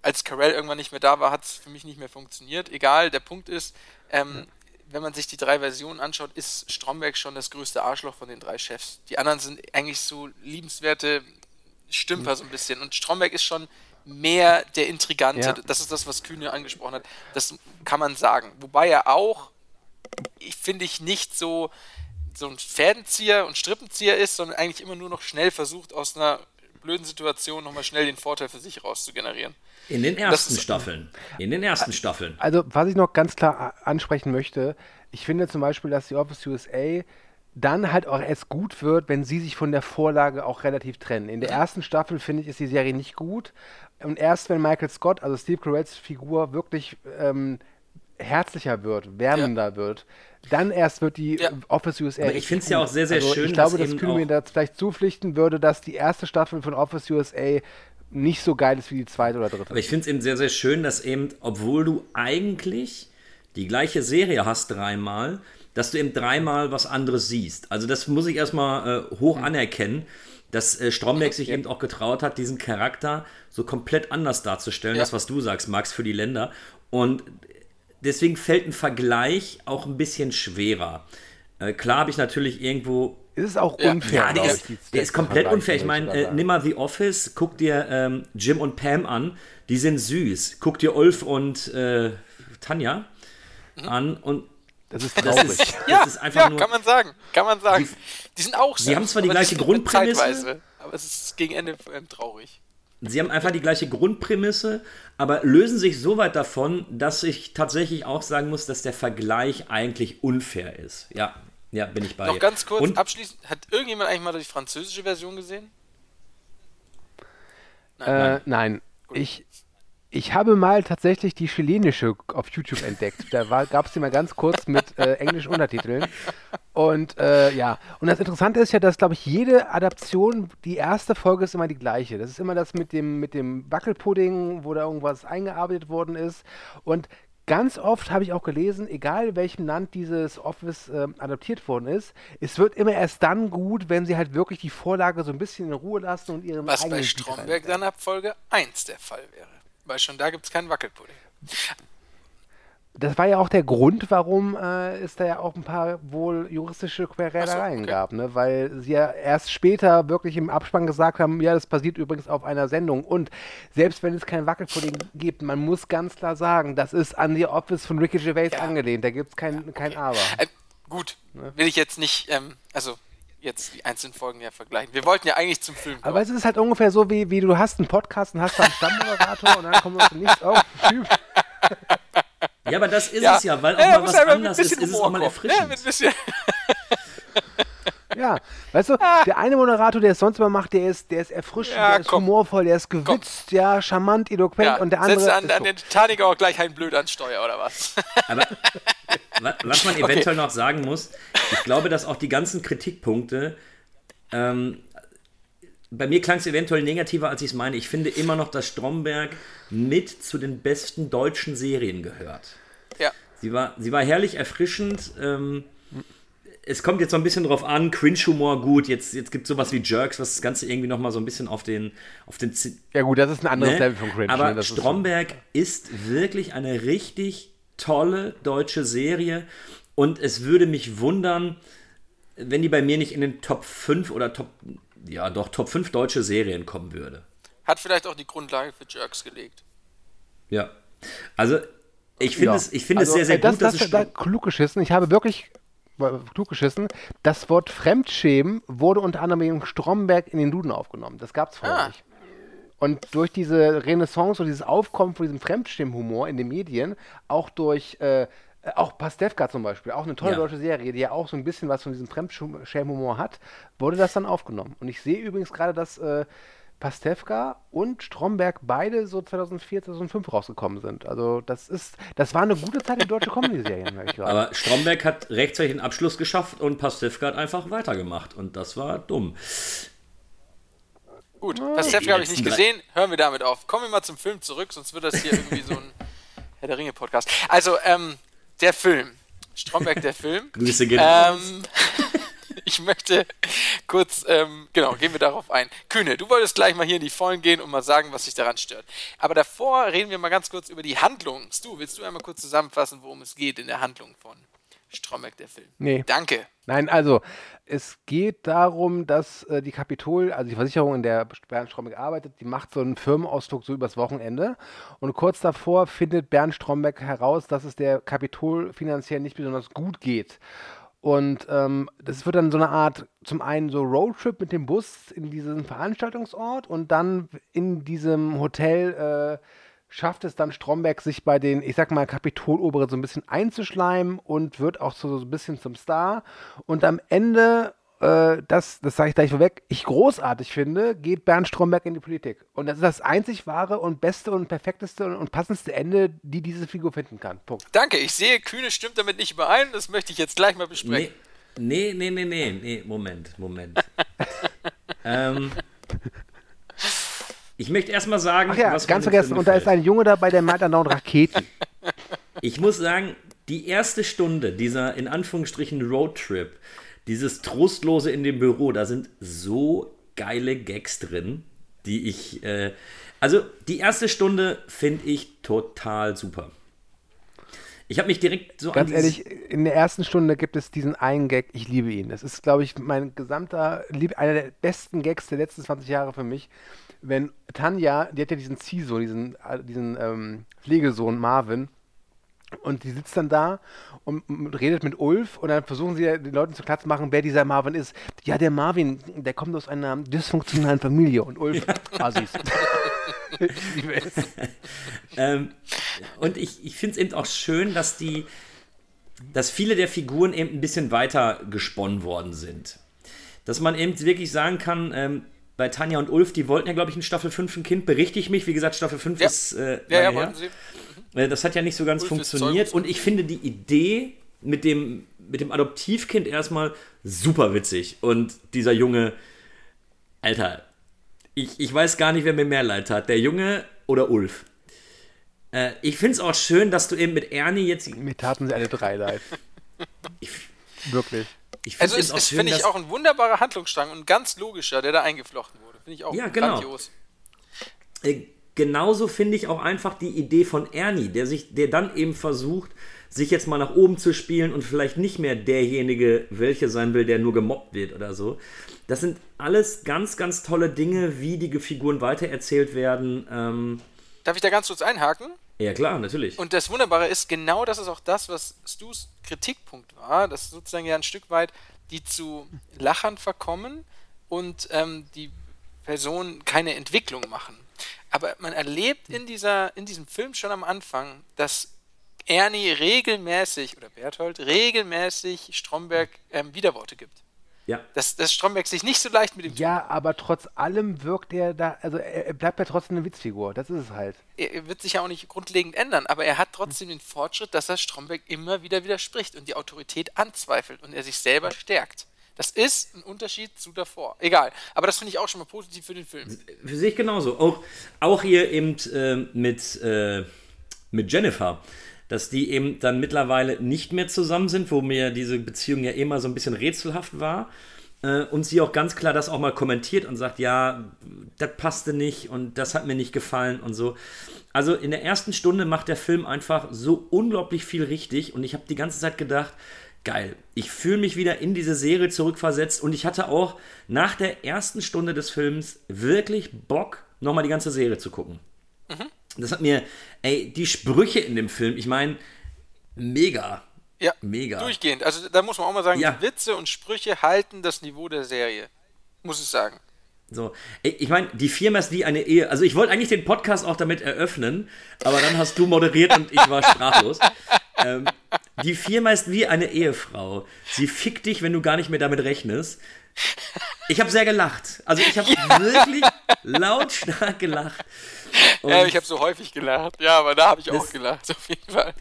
Speaker 2: als Carell irgendwann nicht mehr da war, hat es für mich nicht mehr funktioniert. Egal, der Punkt ist, ähm, wenn man sich die drei Versionen anschaut, ist Stromberg schon das größte Arschloch von den drei Chefs. Die anderen sind eigentlich so liebenswerte Stümper so ein bisschen. Und Stromberg ist schon mehr der Intrigante. Ja. Das ist das, was Kühne angesprochen hat. Das kann man sagen. Wobei er auch, ich finde ich, nicht so, so ein Fädenzieher und Strippenzieher ist, sondern eigentlich immer nur noch schnell versucht, aus einer blöden Situation nochmal schnell den Vorteil für sich rauszugenerieren.
Speaker 3: In den ersten ist, Staffeln. In den ersten Staffeln.
Speaker 1: Also, was ich noch ganz klar ansprechen möchte, ich finde zum Beispiel, dass die Office USA dann halt auch erst gut wird, wenn sie sich von der Vorlage auch relativ trennen. In der ersten Staffel, finde ich, ist die Serie nicht gut. Und erst wenn Michael Scott, also Steve Carells Figur, wirklich ähm, herzlicher wird, wärmender ja. wird, dann erst wird die ja. Office USA.
Speaker 3: Aber ich finde es ja auch sehr, sehr
Speaker 1: also
Speaker 3: schön.
Speaker 1: Ich glaube, dass Kühne mir da vielleicht zupflichten würde, dass die erste Staffel von Office USA nicht so geil ist wie die zweite oder dritte.
Speaker 3: Aber ich finde es eben sehr, sehr schön, dass eben, obwohl du eigentlich die gleiche Serie hast dreimal, dass du eben dreimal was anderes siehst. Also das muss ich erstmal äh, hoch anerkennen, dass äh, Stromberg sich ja. eben auch getraut hat, diesen Charakter so komplett anders darzustellen, ja. das was du sagst, Max, für die Länder. Und deswegen fällt ein Vergleich auch ein bisschen schwerer. Äh, klar habe ich natürlich irgendwo
Speaker 1: ist es auch unfair.
Speaker 3: Ja, der ist, der ist komplett unfair. Ich meine, äh, nimm mal The Office, guck dir ähm, Jim und Pam an, die sind süß. Guck dir Ulf und äh, Tanja mhm. an und
Speaker 1: das ist traurig.
Speaker 2: Das ist, ja, das ist einfach ja, nur, kann man sagen. Kann man sagen. Die, die sind auch
Speaker 3: Sie haben zwar die gleiche Grundprämisse,
Speaker 2: zeitweise, aber es ist gegen Ende traurig.
Speaker 3: Sie haben einfach die gleiche Grundprämisse, aber lösen sich so weit davon, dass ich tatsächlich auch sagen muss, dass der Vergleich eigentlich unfair ist. Ja, ja, bin ich bei.
Speaker 2: Noch ganz kurz Und? abschließend, hat irgendjemand eigentlich mal die französische Version gesehen?
Speaker 1: Nein, äh, nein. nein. Ich, ich habe mal tatsächlich die chilenische auf YouTube entdeckt. Da gab es die mal ganz kurz mit äh, englischen Untertiteln. Und äh, ja, und das Interessante ist ja, dass, glaube ich, jede Adaption, die erste Folge ist immer die gleiche. Das ist immer das mit dem, mit dem Wackelpudding, wo da irgendwas eingearbeitet worden ist. Und ganz oft habe ich auch gelesen, egal in welchem Land dieses Office äh, adaptiert worden ist, es wird immer erst dann gut, wenn sie halt wirklich die Vorlage so ein bisschen in Ruhe lassen und ihren
Speaker 2: Was bei Stromberg dann ab Folge 1 der Fall wäre. Weil schon da gibt es keinen Wackelpudding.
Speaker 1: Das war ja auch der Grund, warum äh, es da ja auch ein paar wohl juristische Quereleien so, okay. gab, ne? weil sie ja erst später wirklich im Abspann gesagt haben, ja, das basiert übrigens auf einer Sendung. Und selbst wenn es kein Wackelpudding gibt, man muss ganz klar sagen, das ist an die Office von Ricky Gervais ja. angelehnt. Da gibt es kein, ja, okay. kein Aber. Äh,
Speaker 2: gut, ne? will ich jetzt nicht, ähm, also jetzt die einzelnen Folgen ja vergleichen. Wir wollten ja eigentlich zum Film
Speaker 1: kommen. Aber es ist halt ungefähr so, wie, wie du hast einen Podcast und hast einen Stammmoderator und dann kommt aus nichts auf Typ.
Speaker 3: Ja, aber das ist ja. es ja, weil auch ja, mal was anders ist, ist es auch mal erfrischend. Ja,
Speaker 1: Ja, weißt du, der eine Moderator, der es sonst immer macht, der ist, der ist erfrischend, ja, der ist komm. humorvoll, der ist gewitzt, komm. ja, charmant, eloquent ja, und der andere.
Speaker 2: Setzt an, an den Titanic auch gleich ein blöd an Steuer oder was?
Speaker 3: Aber was man eventuell okay. noch sagen muss, ich glaube, dass auch die ganzen Kritikpunkte, ähm, bei mir klang es eventuell negativer, als ich es meine. Ich finde immer noch, dass Stromberg mit zu den besten deutschen Serien gehört.
Speaker 2: Ja.
Speaker 3: Sie war, sie war herrlich erfrischend. Ähm, es kommt jetzt so ein bisschen drauf an, Cringe-Humor gut, jetzt, jetzt gibt es sowas wie Jerks, was das Ganze irgendwie nochmal so ein bisschen auf den, auf den Z
Speaker 1: Ja gut, das ist ein anderes ne? Level von Cringe.
Speaker 3: Aber ne? Stromberg ist, so. ist wirklich eine richtig tolle deutsche Serie und es würde mich wundern, wenn die bei mir nicht in den Top 5 oder Top, ja doch, Top 5 deutsche Serien kommen würde.
Speaker 2: Hat vielleicht auch die Grundlage für Jerks gelegt.
Speaker 3: Ja, also ich finde ja. es, ich find also, es sehr, sehr
Speaker 1: das,
Speaker 3: gut,
Speaker 1: dass das, es da klug geschissen. Ich habe wirklich klug geschissen. Das Wort Fremdschämen wurde unter anderem in Stromberg in den Duden aufgenommen. Das gab es vorher ah. nicht. Und durch diese Renaissance und dieses Aufkommen von diesem Fremdschämenhumor in den Medien, auch durch äh, auch Pastewka zum Beispiel, auch eine tolle ja. deutsche Serie, die ja auch so ein bisschen was von diesem Fremdschämenhumor hat, wurde das dann aufgenommen. Und ich sehe übrigens gerade, dass äh, Pastewka und Stromberg beide so 2004, 2005 rausgekommen sind. Also das ist, das war eine gute Zeit in deutsche Comedy-Serien,
Speaker 3: ich gerade. Aber Stromberg hat rechtzeitig einen Abschluss geschafft und Pastewka hat einfach weitergemacht und das war dumm.
Speaker 2: Gut, Pastewka habe ich nicht gesehen, hören wir damit auf. Kommen wir mal zum Film zurück, sonst wird das hier irgendwie so ein Herr der Ringe-Podcast. Also, ähm, der Film. Stromberg, der Film.
Speaker 3: Grüße gehen
Speaker 2: ähm, ich möchte kurz, ähm, genau, gehen wir darauf ein. Kühne, du wolltest gleich mal hier in die Vollen gehen und mal sagen, was dich daran stört. Aber davor reden wir mal ganz kurz über die Handlung. Stu, willst du einmal kurz zusammenfassen, worum es geht in der Handlung von Stromberg, der Film?
Speaker 1: Nee.
Speaker 2: Danke.
Speaker 1: Nein, also, es geht darum, dass äh, die Kapitol, also die Versicherung, in der Bernd Stromberg arbeitet, die macht so einen Firmenausdruck so übers Wochenende. Und kurz davor findet Bernd Stromberg heraus, dass es der Kapitol finanziell nicht besonders gut geht. Und ähm, das wird dann so eine Art, zum einen so Roadtrip mit dem Bus in diesen Veranstaltungsort und dann in diesem Hotel äh, schafft es dann Stromberg, sich bei den, ich sag mal, Kapitoloberen so ein bisschen einzuschleimen und wird auch so, so ein bisschen zum Star. Und am Ende äh, das, das sage ich gleich vorweg, ich großartig finde, geht Bernd Stromberg in die Politik. Und das ist das einzig wahre und beste und perfekteste und, und passendste Ende, die diese Figur finden kann. Punkt.
Speaker 2: Danke, ich sehe, Kühne stimmt damit nicht überein. Das möchte ich jetzt gleich mal besprechen.
Speaker 3: Nee, nee, nee, nee, nee, nee. Moment, Moment. ähm, ich möchte erstmal sagen,
Speaker 1: Ach ja, was ganz vergessen, und da ist ein Junge dabei, der meint andauernd Raketen.
Speaker 3: Ich muss sagen, die erste Stunde dieser in Anführungsstrichen Roadtrip dieses Trostlose in dem Büro, da sind so geile Gags drin, die ich. Äh, also die erste Stunde finde ich total super. Ich habe mich direkt so
Speaker 1: Ganz ehrlich, in der ersten Stunde gibt es diesen einen Gag, ich liebe ihn. Das ist, glaube ich, mein gesamter, einer der besten Gags der letzten 20 Jahre für mich. Wenn Tanja, die hat ja diesen Ziehsohn, diesen, diesen ähm, Pflegesohn Marvin, und die sitzt dann da und, redet mit Ulf und dann versuchen sie den Leuten zu klar zu machen, wer dieser Marvin ist. Ja, der Marvin, der kommt aus einer dysfunktionalen Familie und Ulf, Assis.
Speaker 3: ich liebe es. ähm, und ich, ich finde es eben auch schön, dass die, dass viele der Figuren eben ein bisschen weiter gesponnen worden sind. Dass man eben wirklich sagen kann, ähm, bei Tanja und Ulf, die wollten ja, glaube ich, in Staffel 5 ein Kind, berichte ich mich. Wie gesagt, Staffel 5 ja. ist. Äh, ja, ja, wollten sie. Äh, das hat ja nicht so ganz Ulf funktioniert. Und ich finde die Idee mit dem, mit dem Adoptivkind erstmal super witzig. Und dieser Junge, Alter, ich, ich weiß gar nicht, wer mir mehr leid hat. Der Junge oder Ulf. Äh, ich finde es auch schön, dass du eben mit Ernie jetzt.
Speaker 1: Mir taten sie alle drei leid. Ich, Wirklich.
Speaker 2: Ich also es ist, finde ich, auch ein wunderbarer Handlungsstrang und ganz logischer, der da eingeflochten wurde. Finde ich auch
Speaker 3: ja, genau. grandios. Äh, genauso finde ich auch einfach die Idee von Ernie, der sich, der dann eben versucht, sich jetzt mal nach oben zu spielen und vielleicht nicht mehr derjenige, welcher sein will, der nur gemobbt wird oder so. Das sind alles ganz, ganz tolle Dinge, wie die Figuren weitererzählt werden. Ähm
Speaker 2: Darf ich da ganz kurz einhaken?
Speaker 3: Ja, klar, natürlich.
Speaker 2: Und das Wunderbare ist, genau das ist auch das, was Stu's Kritikpunkt war, dass sozusagen ja ein Stück weit die zu Lachern verkommen und ähm, die Personen keine Entwicklung machen. Aber man erlebt in, dieser, in diesem Film schon am Anfang, dass Ernie regelmäßig, oder Berthold, regelmäßig Stromberg ähm, Widerworte gibt. Ja. Dass, dass Stromberg sich nicht so leicht mit ihm
Speaker 1: Ja, aber trotz allem wirkt er da, also er, er, bleibt ja trotzdem eine Witzfigur, das ist es halt.
Speaker 2: Er wird sich ja auch nicht grundlegend ändern, aber er hat trotzdem den Fortschritt, dass er Stromberg immer wieder widerspricht und die Autorität anzweifelt und er sich selber stärkt. Das ist ein Unterschied zu davor. Egal. Aber das finde ich auch schon mal positiv für den Film.
Speaker 3: Für sich genauso. Auch, auch hier eben äh, mit, äh, mit Jennifer. Dass die eben dann mittlerweile nicht mehr zusammen sind, wo mir diese Beziehung ja immer so ein bisschen rätselhaft war. Äh, und sie auch ganz klar das auch mal kommentiert und sagt, ja, das passte nicht und das hat mir nicht gefallen und so. Also in der ersten Stunde macht der Film einfach so unglaublich viel richtig und ich habe die ganze Zeit gedacht, geil. Ich fühle mich wieder in diese Serie zurückversetzt und ich hatte auch nach der ersten Stunde des Films wirklich Bock, nochmal die ganze Serie zu gucken. Mhm. Das hat mir, ey, die Sprüche in dem Film, ich meine, mega.
Speaker 2: Ja, mega. Durchgehend. Also da muss man auch mal sagen, ja. Witze und Sprüche halten das Niveau der Serie. Muss ich sagen.
Speaker 3: So, ich meine, die Firma ist wie eine Ehe. Also ich wollte eigentlich den Podcast auch damit eröffnen, aber dann hast du moderiert und ich war sprachlos. ähm, die Firma ist wie eine Ehefrau. Sie fickt dich, wenn du gar nicht mehr damit rechnest. Ich habe sehr gelacht. Also ich habe ja. wirklich lautstark gelacht.
Speaker 2: Und ja, ich habe so häufig gelacht. Ja, aber da habe ich auch gelacht, auf jeden Fall.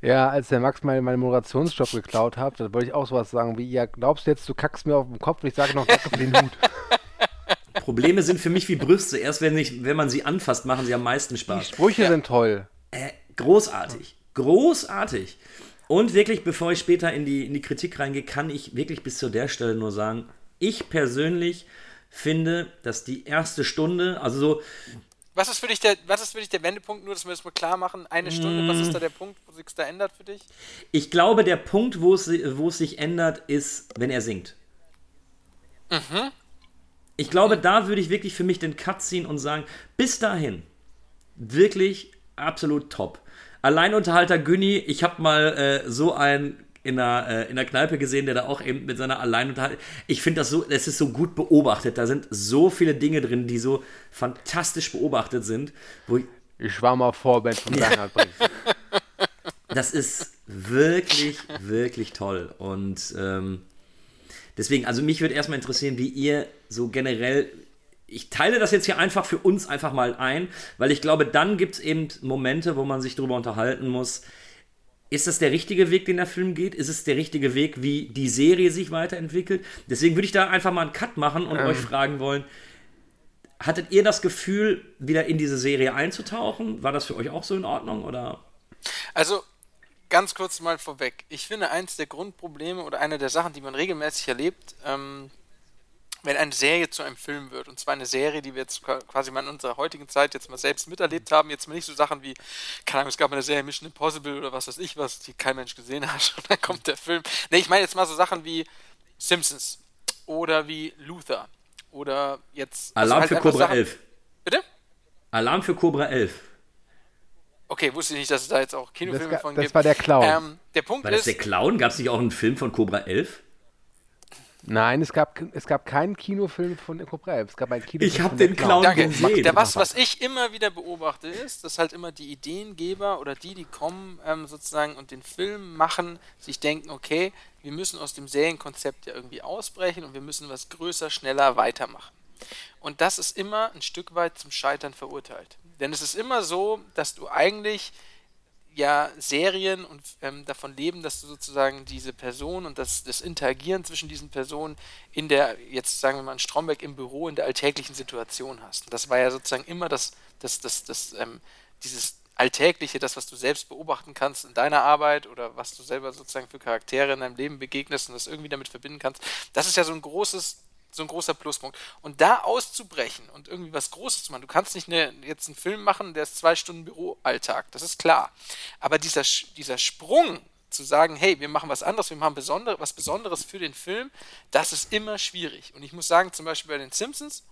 Speaker 1: Ja, als der Max meinen mein Moderationsjob geklaut hat, da wollte ich auch sowas sagen wie, ja, glaubst du jetzt, du kackst mir auf den Kopf und ich sage noch, danke für den Hut.
Speaker 3: Probleme sind für mich wie Brüste. Erst wenn, ich, wenn man sie anfasst, machen sie am meisten Spaß.
Speaker 1: Die Sprüche ja. sind toll.
Speaker 3: Äh, großartig. Großartig. Und wirklich, bevor ich später in die, in die Kritik reingehe, kann ich wirklich bis zu der Stelle nur sagen, ich persönlich finde, dass die erste Stunde, also so
Speaker 2: was ist für dich der, was ist für dich der Wendepunkt, nur dass wir das mal klar machen? Eine Stunde, was ist da der Punkt, wo sich da ändert für dich?
Speaker 3: Ich glaube, der Punkt, wo es, wo es sich ändert, ist, wenn er singt. Mhm. Ich glaube, da würde ich wirklich für mich den Cut ziehen und sagen, bis dahin, wirklich absolut top. Alleinunterhalter Günni, ich habe mal äh, so ein in der, äh, in der Kneipe gesehen, der da auch eben mit seiner Alleinunterhaltung. Ich finde das so, es ist so gut beobachtet. Da sind so viele Dinge drin, die so fantastisch beobachtet sind. Wo ich,
Speaker 1: Ich war mal Vorband von Reinhard Brings.
Speaker 3: Das ist wirklich, wirklich toll. Und ähm, deswegen, also mich würde erstmal interessieren, wie ihr so generell. Ich teile das jetzt hier einfach für uns einfach mal ein, weil ich glaube, dann gibt es eben Momente, wo man sich darüber unterhalten muss. Ist das der richtige Weg, den der Film geht? Ist es der richtige Weg, wie die Serie sich weiterentwickelt? Deswegen würde ich da einfach mal einen Cut machen und ähm. euch fragen wollen, hattet ihr das Gefühl, wieder in diese Serie einzutauchen? War das für euch auch so in Ordnung oder?
Speaker 2: Also ganz kurz mal vorweg. Ich finde, eins der Grundprobleme oder eine der Sachen, die man regelmäßig erlebt, ähm, wenn eine Serie zu einem Film wird, und zwar eine Serie, die wir jetzt quasi mal in unserer heutigen Zeit jetzt mal selbst miterlebt haben, jetzt mal nicht so Sachen wie, keine Ahnung, es gab eine Serie Mission Impossible oder was weiß ich was, die kein Mensch gesehen hat, und dann kommt der Film. Ne, ich meine jetzt mal so Sachen wie Simpsons oder wie Luther oder jetzt.
Speaker 3: Alarm also halt für Cobra Sachen, 11.
Speaker 2: Bitte?
Speaker 3: Alarm für Cobra 11.
Speaker 2: Okay, wusste ich nicht, dass es da jetzt auch Kinofilme
Speaker 1: das,
Speaker 2: von
Speaker 1: das
Speaker 2: gibt.
Speaker 1: Das war der Clown. Ähm,
Speaker 2: der Punkt
Speaker 3: war
Speaker 2: das
Speaker 3: ist, der Clown? Gab es nicht auch einen Film von Cobra 11?
Speaker 1: Nein, es gab, es gab keinen Kinofilm von Cobra 11. Es gab einen Kinofilm
Speaker 3: Ich habe den Clown, Clown gesehen.
Speaker 2: Der, was, was ich immer wieder beobachte, ist, dass halt immer die Ideengeber oder die, die kommen ähm, sozusagen und den Film machen, sich denken, okay, wir müssen aus dem Serienkonzept ja irgendwie ausbrechen und wir müssen was größer, schneller weitermachen. Und das ist immer ein Stück weit zum Scheitern verurteilt. Denn es ist immer so, dass du eigentlich ja Serien und ähm, davon leben, dass du sozusagen diese Person und das, das Interagieren zwischen diesen Personen in der, jetzt sagen wir mal in Stromberg im Büro, in der alltäglichen Situation hast. Und das war ja sozusagen immer das, das, das, das, ähm, dieses Alltägliche, das, was du selbst beobachten kannst in deiner Arbeit oder was du selber sozusagen für Charaktere in deinem Leben begegnest und das irgendwie damit verbinden kannst. Das ist ja so ein großes so ein großer Pluspunkt. Und da auszubrechen und irgendwie was Großes zu machen, du kannst nicht eine, jetzt einen Film machen, der ist zwei Stunden Büroalltag, das ist klar. Aber dieser, dieser Sprung zu sagen, hey, wir machen was anderes, wir machen besondere, was Besonderes für den Film, das ist immer schwierig. Und ich muss sagen, zum Beispiel bei den Simpsons,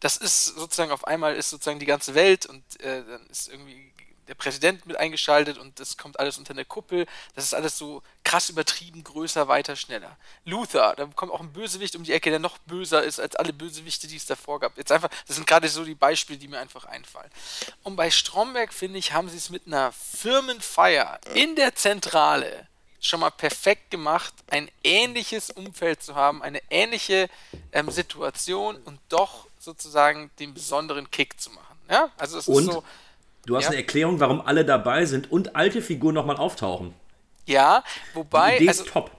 Speaker 2: das ist sozusagen auf einmal ist sozusagen die ganze Welt und äh, dann ist irgendwie der Präsident mit eingeschaltet und das kommt alles unter eine Kuppel. Das ist alles so krass übertrieben, größer, weiter, schneller. Luther, da kommt auch ein Bösewicht um die Ecke, der noch böser ist als alle Bösewichte, die es davor gab. Jetzt einfach, das sind gerade so die Beispiele, die mir einfach einfallen. Und bei Stromberg, finde ich, haben sie es mit einer Firmenfeier in der Zentrale schon mal perfekt gemacht, ein ähnliches Umfeld zu haben, eine ähnliche ähm, Situation und doch sozusagen den besonderen Kick zu machen. Ja, also es
Speaker 3: und?
Speaker 2: ist so
Speaker 3: Du hast ja. eine Erklärung, warum alle dabei sind und alte Figuren nochmal auftauchen.
Speaker 2: Ja, wobei.
Speaker 3: Die Idee also, ist top.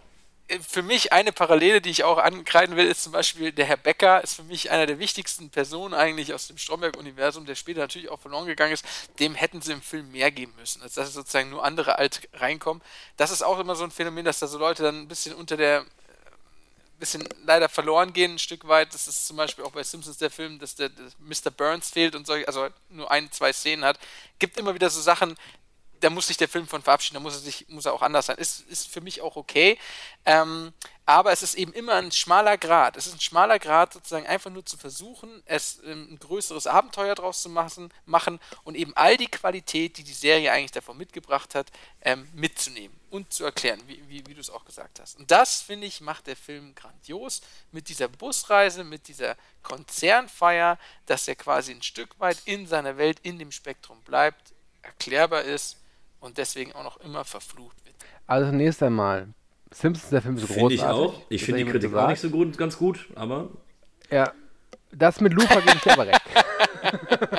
Speaker 2: Äh, für mich eine Parallele, die ich auch ankreiden will, ist zum Beispiel der Herr Becker, ist für mich einer der wichtigsten Personen eigentlich aus dem Stromberg-Universum, der später natürlich auch verloren gegangen ist. Dem hätten sie im Film mehr geben müssen, als dass sozusagen nur andere alt reinkommen. Das ist auch immer so ein Phänomen, dass da so Leute dann ein bisschen unter der bisschen leider verloren gehen, ein Stück weit. Das ist zum Beispiel auch bei Simpsons der Film, dass der, der Mr. Burns fehlt und solche, also nur ein, zwei Szenen hat. Gibt immer wieder so Sachen, da muss sich der Film von verabschieden, da muss er sich, muss er auch anders sein. Ist, ist für mich auch okay. Ähm, aber es ist eben immer ein schmaler Grad. Es ist ein schmaler Grad, sozusagen einfach nur zu versuchen, es ähm, ein größeres Abenteuer draus zu machen, machen und eben all die Qualität, die die Serie eigentlich davon mitgebracht hat, ähm, mitzunehmen und zu erklären, wie, wie, wie du es auch gesagt hast. Und das, finde ich, macht der Film grandios mit dieser Busreise, mit dieser Konzernfeier, dass er quasi ein Stück weit in seiner Welt, in dem Spektrum bleibt, erklärbar ist und deswegen auch noch immer verflucht wird.
Speaker 1: Also zunächst einmal, Simpsons, der Film ist
Speaker 3: großartig. Finde ich auch. Ich finde die Kritik auch nicht so gut, ganz gut, aber...
Speaker 1: Ja, das mit Luca gebe ich dir aber recht.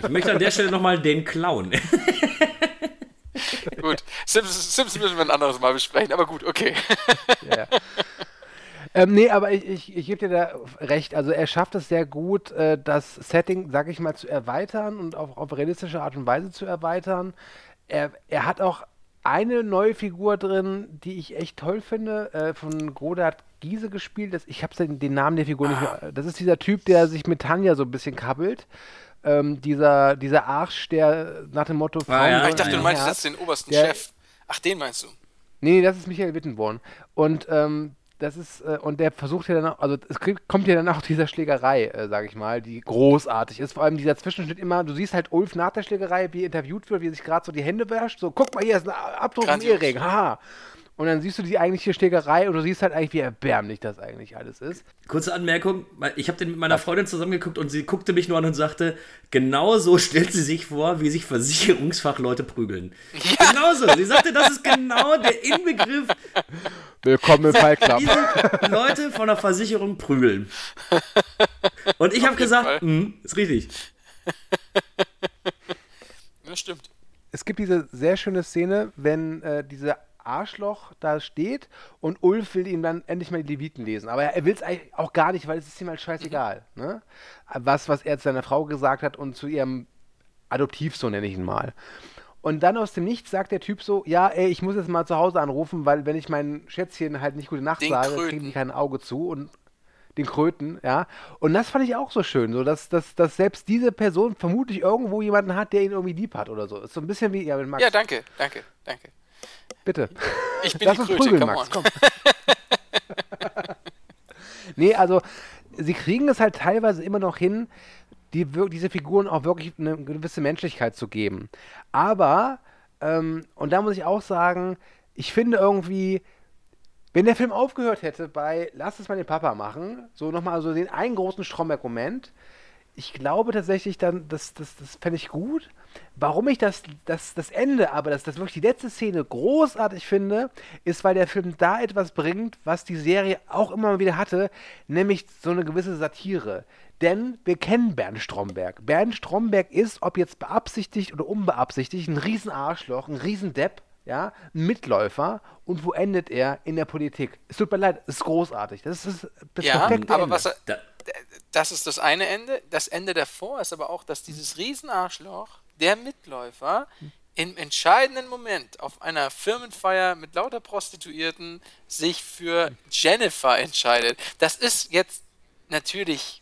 Speaker 3: Ich möchte an der Stelle nochmal den Clown.
Speaker 2: gut, Simpsons, Simpsons müssen wir ein anderes Mal besprechen, aber gut, okay.
Speaker 1: Ja. Ähm, nee, aber ich, ich, ich gebe dir da recht. Also er schafft es sehr gut, äh, das Setting, sag ich mal, zu erweitern und auf, auf realistische Art und Weise zu erweitern er, er hat auch eine neue Figur drin, die ich echt toll finde, äh, von Godard Giese gespielt. Das, ich habe den, den, Namen der Figur ah. nicht mehr. Das ist dieser Typ, der sich mit Tanja so ein bisschen kabbelt. Ähm, dieser, dieser Arsch, der nach dem Motto
Speaker 2: ah, ja, Ich dachte, du meinst jetzt den obersten der, Chef. Ach, den meinst du?
Speaker 1: Nee, das ist Michael Wittenborn. Und ähm, das ist, äh, und der versucht ja dann auch, also es kommt ja dann auch dieser Schlägerei, äh, sage ich mal, die großartig ist. Vor allem dieser Zwischenschnitt immer, du siehst halt Ulf nach der Schlägerei, wie er interviewt wird, wie er sich gerade so die Hände wäscht, so, guck mal, hier ist ein Abdruck im Ehering, haha. Und dann siehst du die eigentliche Stegerei und du siehst halt eigentlich, wie erbärmlich das eigentlich alles ist.
Speaker 3: Kurze Anmerkung, ich habe den mit meiner Freundin zusammengeguckt und sie guckte mich nur an und sagte, genau so stellt sie sich vor, wie sich Versicherungsfachleute prügeln. Ja. Genauso. Sie sagte, das ist genau der Inbegriff.
Speaker 1: Willkommen im Fight Club.
Speaker 3: Diese Leute von der Versicherung prügeln. Und ich habe gesagt, mh, ist richtig.
Speaker 2: Ja, stimmt.
Speaker 1: Es gibt diese sehr schöne Szene, wenn äh, diese Arschloch da steht und Ulf will ihm dann endlich mal die Leviten lesen. Aber er will es eigentlich auch gar nicht, weil es ist ihm halt scheißegal. Mhm. Ne? Was, was er zu seiner Frau gesagt hat und zu ihrem Adoptivsohn, nenne ich ihn mal. Und dann aus dem Nichts sagt der Typ so, ja, ey, ich muss jetzt mal zu Hause anrufen, weil wenn ich mein Schätzchen halt nicht gute Nacht Den sage, kriegen die kein Auge zu und den Kröten, ja. Und das fand ich auch so schön, so dass, dass, dass selbst diese Person vermutlich irgendwo jemanden hat, der ihn irgendwie lieb hat oder so. Ist so ein bisschen wie,
Speaker 2: ja, Max. Ja, danke, danke, danke.
Speaker 1: Bitte.
Speaker 2: Ich bin Lass die Kröte, prügeln, Max, komm.
Speaker 1: nee, also sie kriegen es halt teilweise immer noch hin, die, diese Figuren auch wirklich eine gewisse Menschlichkeit zu geben. Aber, ähm, und da muss ich auch sagen, ich finde irgendwie, wenn der Film aufgehört hätte bei Lass es mal den Papa machen, so nochmal so den einen großen Stromberg-Moment, ich glaube tatsächlich dann, das, das, das fände ich gut. Warum ich das, das, das Ende, aber das, das wirklich die letzte Szene großartig finde, ist, weil der Film da etwas bringt, was die Serie auch immer wieder hatte, nämlich so eine gewisse Satire. Denn wir kennen Bernd Stromberg. Bernd Stromberg ist, ob jetzt beabsichtigt oder unbeabsichtigt, ein Riesenarschloch, ein Riesendepp, ja, Mitläufer. Und wo endet er? In der Politik. Es tut mir leid, es ist großartig. Das ist das
Speaker 2: ja, aber Ende. was er, das ist das eine Ende. Das Ende davor ist aber auch, dass dieses Riesenarschloch, der Mitläufer, im entscheidenden Moment auf einer Firmenfeier mit lauter Prostituierten sich für Jennifer entscheidet. Das ist jetzt natürlich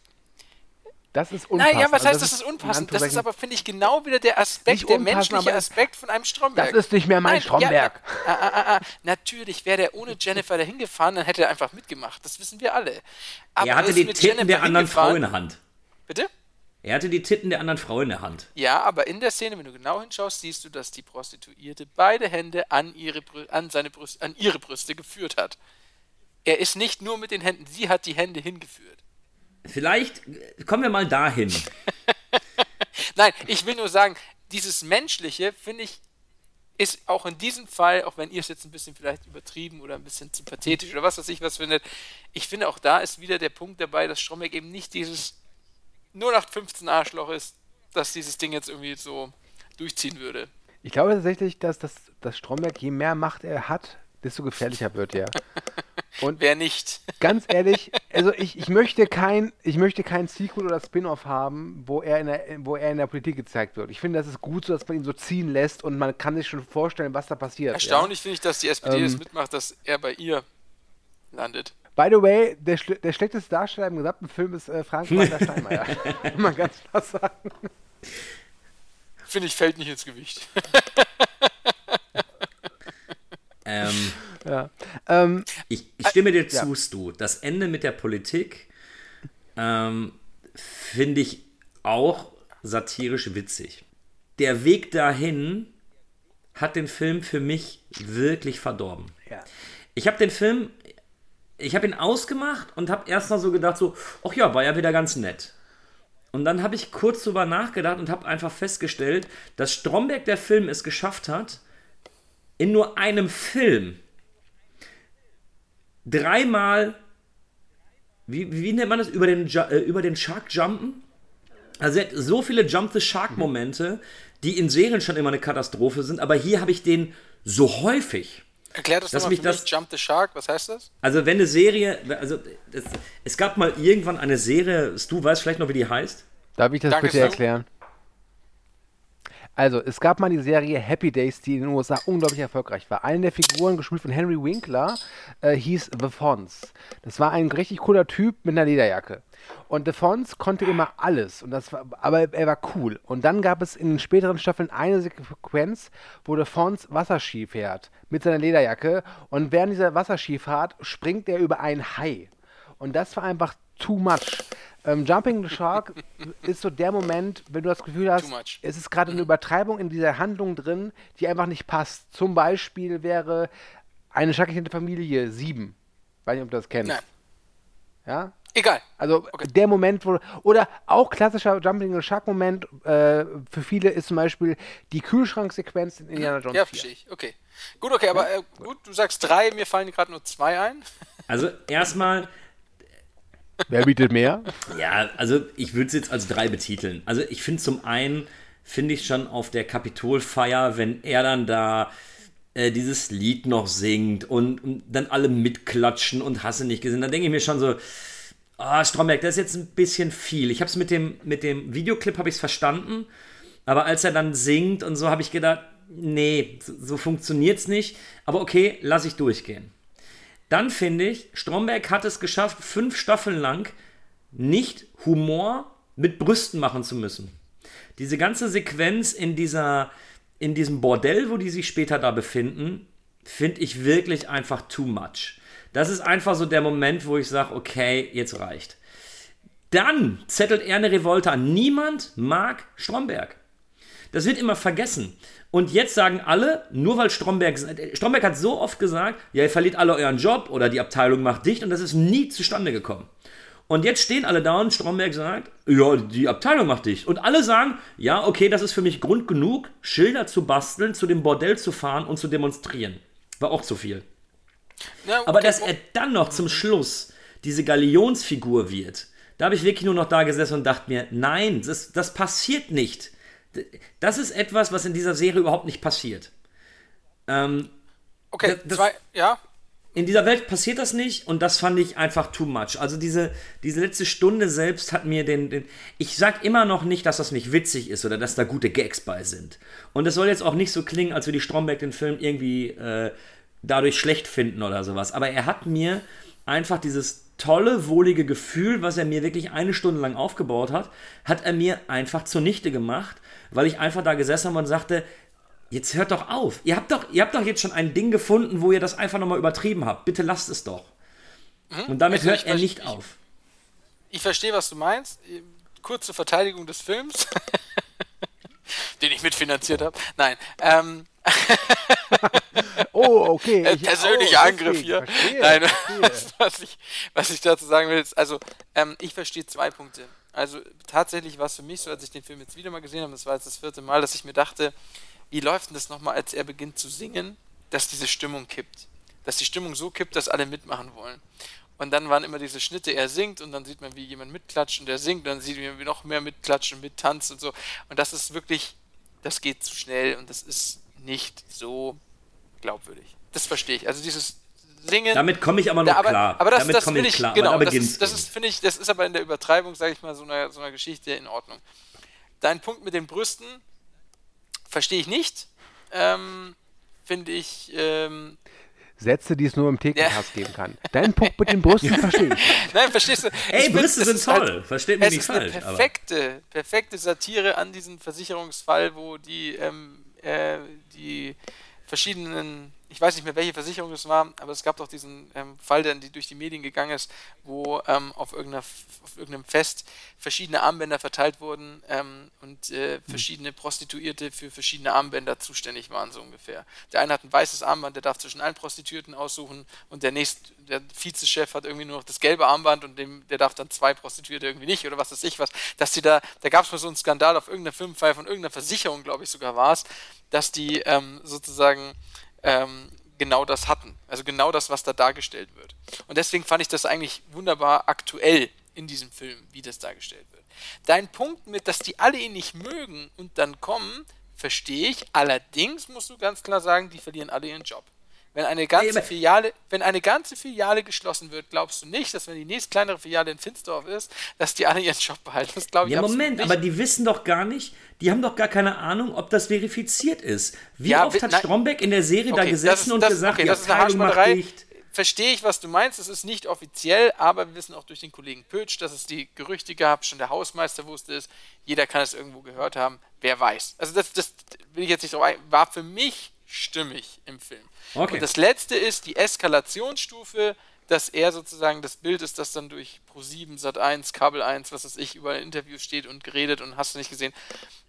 Speaker 1: das ist unpassend.
Speaker 2: Naja, was also heißt, das, das ist unpassend? Das ist aber, finde ich, genau wieder der Aspekt, der menschliche Aspekt von einem Stromberg.
Speaker 1: Das ist nicht mehr mein Nein, Stromberg.
Speaker 2: Ja, ah, ah, ah, natürlich wäre der ohne Jennifer dahin gefahren, dann hätte er einfach mitgemacht. Das wissen wir alle.
Speaker 3: Aber er hatte die Titten Jennifer der anderen Frau in der Hand.
Speaker 2: Bitte?
Speaker 3: Er hatte die Titten der anderen Frau in der Hand.
Speaker 2: Ja, aber in der Szene, wenn du genau hinschaust, siehst du, dass die Prostituierte beide Hände an ihre, an seine Brüste, an ihre Brüste geführt hat. Er ist nicht nur mit den Händen, sie hat die Hände hingeführt.
Speaker 3: Vielleicht kommen wir mal dahin.
Speaker 2: Nein, ich will nur sagen, dieses Menschliche, finde ich, ist auch in diesem Fall, auch wenn ihr es jetzt ein bisschen vielleicht übertrieben oder ein bisschen zu pathetisch oder was weiß ich was findet, ich finde auch da ist wieder der Punkt dabei, dass Stromberg eben nicht dieses 0815 Arschloch ist, dass dieses Ding jetzt irgendwie so durchziehen würde.
Speaker 1: Ich glaube tatsächlich, dass, dass, dass Stromberg, je mehr Macht er hat, desto gefährlicher wird er.
Speaker 2: Und Wer nicht?
Speaker 1: Ganz ehrlich, also ich, ich möchte kein, ich möchte kein Sequel oder Spin-off haben, wo er, in der, wo er in der Politik gezeigt wird. Ich finde, das ist gut so, dass man ihn so ziehen lässt und man kann sich schon vorstellen, was da passiert.
Speaker 2: Erstaunlich ja? finde ich, dass die SPD ähm, es mitmacht, dass er bei ihr landet.
Speaker 1: By the way, der, der schlechteste Darsteller im gesamten Film ist äh, Frank-Walter Steinmeier. Kann man ganz klar sagen.
Speaker 2: Finde ich, fällt nicht ins Gewicht.
Speaker 3: ähm, ja. Ähm, ich, ich, stimme dir äh, zu, ja. Stu. Das Ende mit der Politik ähm, finde ich auch satirisch witzig. Der Weg dahin hat den Film für mich wirklich verdorben. Ja. Ich habe den Film, ich habe ihn ausgemacht und habe erst mal so gedacht, so, ach ja, war ja wieder ganz nett. Und dann habe ich kurz drüber nachgedacht und habe einfach festgestellt, dass Stromberg der Film es geschafft hat, in nur einem Film dreimal, wie, wie nennt man das, über den, äh, über den Shark jumpen? Also er hat so viele Jump the Shark Momente, die in Serien schon immer eine Katastrophe sind, aber hier habe ich den so häufig.
Speaker 2: Erklär das dass mich das Jump the Shark, was heißt das?
Speaker 3: Also wenn eine Serie, also es, es gab mal irgendwann eine Serie, du weißt vielleicht noch, wie die heißt?
Speaker 1: Darf ich das Danke bitte erklären? Also, es gab mal die Serie Happy Days, die in den USA unglaublich erfolgreich war. Eine der Figuren, gespielt von Henry Winkler, äh, hieß The Fonz. Das war ein richtig cooler Typ mit einer Lederjacke. Und The Fonz konnte immer alles, und das war, aber er war cool. Und dann gab es in den späteren Staffeln eine Sequenz, wo The Fonz Wasserski fährt mit seiner Lederjacke. Und während dieser Wasserskifahrt springt er über einen Hai. Und das war einfach too much. Ähm, Jumping the Shark ist so der Moment, wenn du das Gefühl hast, es ist gerade eine Übertreibung in dieser Handlung drin, die einfach nicht passt. Zum Beispiel wäre Eine schreckliche Familie 7. Weiß nicht, ob du das kennst. Nein. Ja?
Speaker 2: Egal.
Speaker 1: Also okay. der Moment, wo. Oder auch klassischer Jumping the Shark-Moment äh, für viele ist zum Beispiel die Kühlschranksequenz in Indiana Jones.
Speaker 2: Ja, verstehe ich. Okay. Gut, okay, aber äh, gut, du sagst drei, mir fallen gerade nur zwei ein.
Speaker 3: Also erstmal.
Speaker 1: Wer bietet mehr?
Speaker 3: Ja, also ich würde es jetzt als drei betiteln. Also ich finde zum einen, finde ich schon auf der Kapitolfeier, wenn er dann da äh, dieses Lied noch singt und, und, dann alle mitklatschen und hasse nicht gesehen, dann denke ich mir schon so, oh, Stromberg, das ist jetzt ein bisschen viel. Ich habe es mit dem, mit dem Videoclip habe ich verstanden, aber als er dann singt und so, habe ich gedacht, nee, so, so es nicht. Aber okay, lass ich durchgehen. Dann finde ich, Stromberg hat es geschafft, fünf Staffeln lang nicht Humor mit Brüsten machen zu müssen. Diese ganze Sequenz in dieser, in diesem Bordell, wo die sich später da befinden, finde ich wirklich einfach too much. Das ist einfach so der Moment, wo ich sage, okay, jetzt reicht. Dann zettelt er eine Revolte an. Niemand mag Stromberg. Das wird immer vergessen. Und jetzt sagen alle, nur weil Stromberg, Stromberg hat so oft gesagt, ja, ihr verliert alle euren Job oder die Abteilung macht dicht und das ist nie zustande gekommen. Und jetzt stehen alle da und Stromberg sagt, ja, die Abteilung macht dicht. Und alle sagen, ja, okay, das ist für mich Grund genug, Schilder zu basteln, zu dem Bordell zu fahren und zu demonstrieren. War auch zu viel. Ja, okay. Aber dass er dann noch zum Schluss diese Galionsfigur wird, da habe ich wirklich nur noch da gesessen und dachte mir, nein, das, das passiert nicht. Das ist etwas, was in dieser Serie überhaupt nicht passiert. Ähm,
Speaker 2: okay, das, zwei, ja.
Speaker 3: In dieser Welt passiert das nicht und das fand ich einfach too much. Also diese, diese letzte Stunde selbst hat mir den, den. Ich sag immer noch nicht, dass das nicht witzig ist oder dass da gute Gags bei sind. Und es soll jetzt auch nicht so klingen, als würde die Stromberg den Film irgendwie äh, dadurch schlecht finden oder sowas. Aber er hat mir einfach dieses tolle, wohlige Gefühl, was er mir wirklich eine Stunde lang aufgebaut hat, hat er mir einfach zunichte gemacht, weil ich einfach da gesessen habe und sagte, jetzt hört doch auf. Ihr habt doch, ihr habt doch jetzt schon ein Ding gefunden, wo ihr das einfach nochmal übertrieben habt. Bitte lasst es doch. Mhm. Und damit also hört er nicht auf.
Speaker 2: Ich verstehe, was du meinst. Kurze Verteidigung des Films, den ich mitfinanziert habe. Nein. Ähm,
Speaker 1: oh, okay.
Speaker 2: Ich, Persönlicher oh, Angriff hier. Verstehe, Nein, verstehe. Was, ich, was ich dazu sagen will, ist, also, ähm, ich verstehe zwei Punkte. Also, tatsächlich war es für mich so, als ich den Film jetzt wieder mal gesehen habe, das war jetzt das vierte Mal, dass ich mir dachte, wie läuft denn das nochmal, als er beginnt zu singen, dass diese Stimmung kippt. Dass die Stimmung so kippt, dass alle mitmachen wollen. Und dann waren immer diese Schnitte, er singt und dann sieht man, wie jemand mitklatscht und er singt und dann sieht man, wie noch mehr mitklatschen mittanzt und so. Und das ist wirklich, das geht zu schnell und das ist nicht so glaubwürdig. Das verstehe ich. Also dieses Singen.
Speaker 3: Damit komme ich aber noch
Speaker 2: da, aber,
Speaker 3: klar.
Speaker 2: Aber das, Damit das finde ich, klar. genau, das, ist, das ist, finde ich, das ist aber in der Übertreibung, sage ich mal, so einer, so einer Geschichte in Ordnung. Dein Punkt mit den Brüsten verstehe ich nicht. Ähm, finde ich. Ähm,
Speaker 1: Sätze, die es nur im Thekencast ja. geben kann. Dein Punkt mit den Brüsten verstehe ich.
Speaker 2: Nein, verstehst du?
Speaker 3: Ey, Brüste sind toll. Halt, Versteht mich nicht falsch.
Speaker 2: Es ist eine perfekte, perfekte Satire an diesen Versicherungsfall, wo die ähm, äh, die verschiedenen, ich weiß nicht mehr, welche Versicherung es war, aber es gab doch diesen ähm, Fall, der durch die Medien gegangen ist, wo ähm, auf, auf, irgendeinem Fest verschiedene Armbänder verteilt wurden ähm, und äh, hm. verschiedene Prostituierte für verschiedene Armbänder zuständig waren, so ungefähr. Der eine hat ein weißes Armband, der darf zwischen allen Prostituierten aussuchen und der nächste, der Vizechef hat irgendwie nur noch das gelbe Armband und dem, der darf dann zwei Prostituierte irgendwie nicht oder was weiß ich was. Dass die da, da gab es mal so einen Skandal auf irgendeiner Firmenfeier von irgendeiner Versicherung, glaube ich sogar war es, dass die ähm, sozusagen ähm, genau das hatten. Also genau das, was da dargestellt wird. Und deswegen fand ich das eigentlich wunderbar aktuell in diesem Film, wie das dargestellt wird. Dein Punkt mit, dass die alle ihn nicht mögen und dann kommen, verstehe ich. Allerdings musst du ganz klar sagen, die verlieren alle ihren Job. Wenn eine ganze Filiale, wenn eine ganze Filiale geschlossen wird, glaubst du nicht, dass wenn die nächste kleinere Filiale in Finsdorf ist, dass die alle ihren Job behalten? Das glaube ich
Speaker 3: Ja, Moment, nicht. aber die wissen doch gar nicht, die haben doch gar keine Ahnung, ob das verifiziert ist. Wie ja, oft hat Stromberg in der Serie okay, da gesessen ist, und das, gesagt, okay, die Abteilung macht dicht?
Speaker 2: Verstehe ich, was du meinst. Es ist nicht offiziell, aber wir wissen auch durch den Kollegen Pötsch, dass es die Gerüchte gab. Schon der Hausmeister wusste es. Jeder kann es irgendwo gehört haben. Wer weiß. Also das, das will ich jetzt nicht drauf ein. War für mich stimmig im Film. Okay. Und das letzte ist die Eskalationsstufe dass er sozusagen das Bild ist, das dann durch Pro7, Sat1, Kabel 1, was weiß ich, über Interviews steht und geredet und hast du nicht gesehen.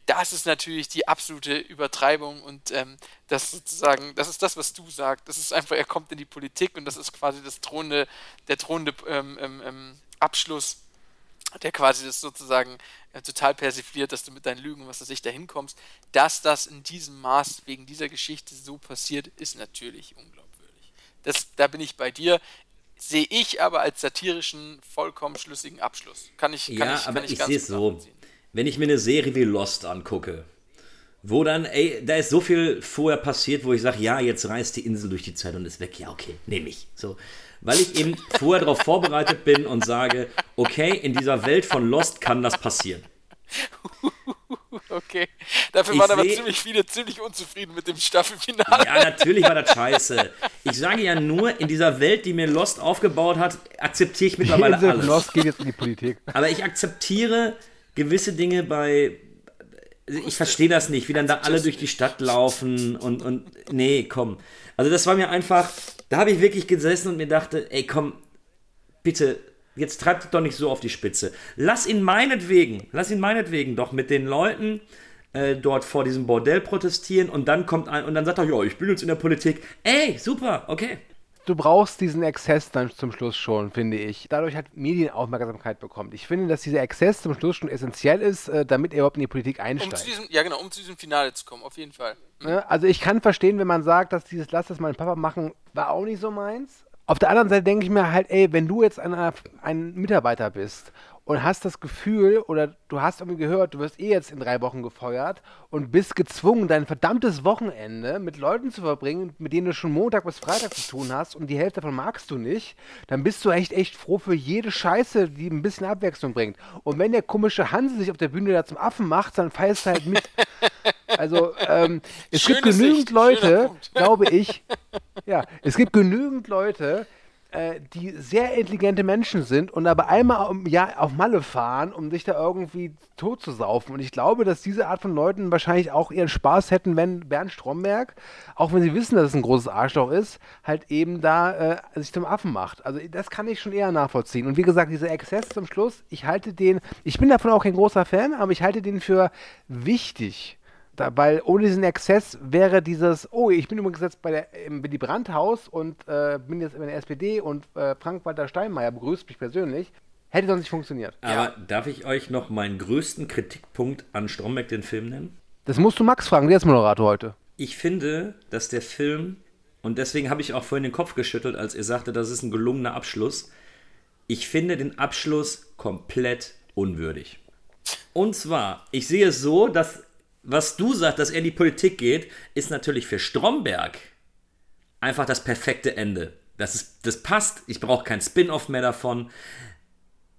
Speaker 2: Das ist natürlich die absolute Übertreibung und ähm, das sozusagen, das ist das, was du sagst. Das ist einfach, er kommt in die Politik und das ist quasi das drohende, der drohende ähm, ähm, ähm Abschluss der quasi das sozusagen äh, total persifliert, dass du mit deinen Lügen, was weiß ich, dahin kommst. Dass das in diesem Maß wegen dieser Geschichte so passiert, ist natürlich unglaubwürdig. Das, da bin ich bei dir. Sehe ich aber als satirischen, vollkommen schlüssigen Abschluss. Kann ich, kann
Speaker 3: ja,
Speaker 2: ich,
Speaker 3: aber
Speaker 2: kann
Speaker 3: ich, ich sehe es so. Wenn ich mir eine Serie wie Lost angucke, wo dann, ey, da ist so viel vorher passiert, wo ich sage, ja, jetzt reißt die Insel durch die Zeit und ist weg. Ja, okay, nehme ich. So weil ich eben vorher darauf vorbereitet bin und sage, okay, in dieser Welt von Lost kann das passieren.
Speaker 2: Okay. Dafür ich waren aber ziemlich viele ziemlich unzufrieden mit dem Staffelfinale.
Speaker 3: Ja, natürlich war das scheiße. Ich sage ja nur, in dieser Welt, die mir Lost aufgebaut hat, akzeptiere ich mittlerweile alles.
Speaker 1: Lost geht jetzt in die Politik.
Speaker 3: Aber ich akzeptiere gewisse Dinge bei. Ich verstehe das nicht, wie dann da alle durch die Stadt laufen und, und. Nee, komm. Also, das war mir einfach. Da habe ich wirklich gesessen und mir dachte, ey, komm, bitte, jetzt treibt es doch nicht so auf die Spitze. Lass ihn meinetwegen, lass ihn meinetwegen doch mit den Leuten äh, dort vor diesem Bordell protestieren und dann kommt ein und dann sagt er, ja, ich bin jetzt in der Politik. Ey, super, okay.
Speaker 1: Du brauchst diesen Exzess dann zum Schluss schon, finde ich. Dadurch hat Medienaufmerksamkeit bekommen. Ich finde, dass dieser Exzess zum Schluss schon essentiell ist, äh, damit er überhaupt in die Politik einsteigt.
Speaker 2: Um zu diesem, ja, genau, um zu diesem Finale zu kommen, auf jeden Fall.
Speaker 1: Ne? Also ich kann verstehen, wenn man sagt, dass dieses Lass das mein Papa machen, war auch nicht so meins. Auf der anderen Seite denke ich mir halt, ey, wenn du jetzt einer, ein Mitarbeiter bist und hast das Gefühl oder du hast irgendwie gehört, du wirst eh jetzt in drei Wochen gefeuert und bist gezwungen, dein verdammtes Wochenende mit Leuten zu verbringen, mit denen du schon Montag bis Freitag zu tun hast und die Hälfte davon magst du nicht, dann bist du echt, echt froh für jede Scheiße, die ein bisschen Abwechslung bringt. Und wenn der komische Hanse sich auf der Bühne da zum Affen macht, dann feierst du halt mit. Also ähm, es Schöne gibt genügend Sicht, Leute, glaube ich, ja, es gibt genügend Leute, die sehr intelligente Menschen sind und aber einmal im Jahr auf Malle fahren, um sich da irgendwie tot zu saufen. Und ich glaube, dass diese Art von Leuten wahrscheinlich auch ihren Spaß hätten, wenn Bernd Stromberg, auch wenn sie wissen, dass es ein großes Arschloch ist, halt eben da äh, sich zum Affen macht. Also das kann ich schon eher nachvollziehen. Und wie gesagt, dieser Exzess zum Schluss, ich halte den, ich bin davon auch kein großer Fan, aber ich halte den für wichtig da, weil ohne diesen Exzess wäre dieses, oh, ich bin übrigens jetzt bei der, im Willy Brandt-Haus und äh, bin jetzt in der SPD und äh, Frank-Walter Steinmeier begrüßt mich persönlich. Hätte sonst nicht funktioniert.
Speaker 3: Aber ja. darf ich euch noch meinen größten Kritikpunkt an Stromberg, den Film, nennen?
Speaker 1: Das musst du Max fragen, der ist Moderator heute.
Speaker 3: Ich finde, dass der Film, und deswegen habe ich auch vorhin den Kopf geschüttelt, als er sagte, das ist ein gelungener Abschluss. Ich finde den Abschluss komplett unwürdig. Und zwar, ich sehe es so, dass was du sagst, dass er in die Politik geht, ist natürlich für Stromberg einfach das perfekte Ende. Das, ist, das passt, ich brauche kein Spin-off mehr davon.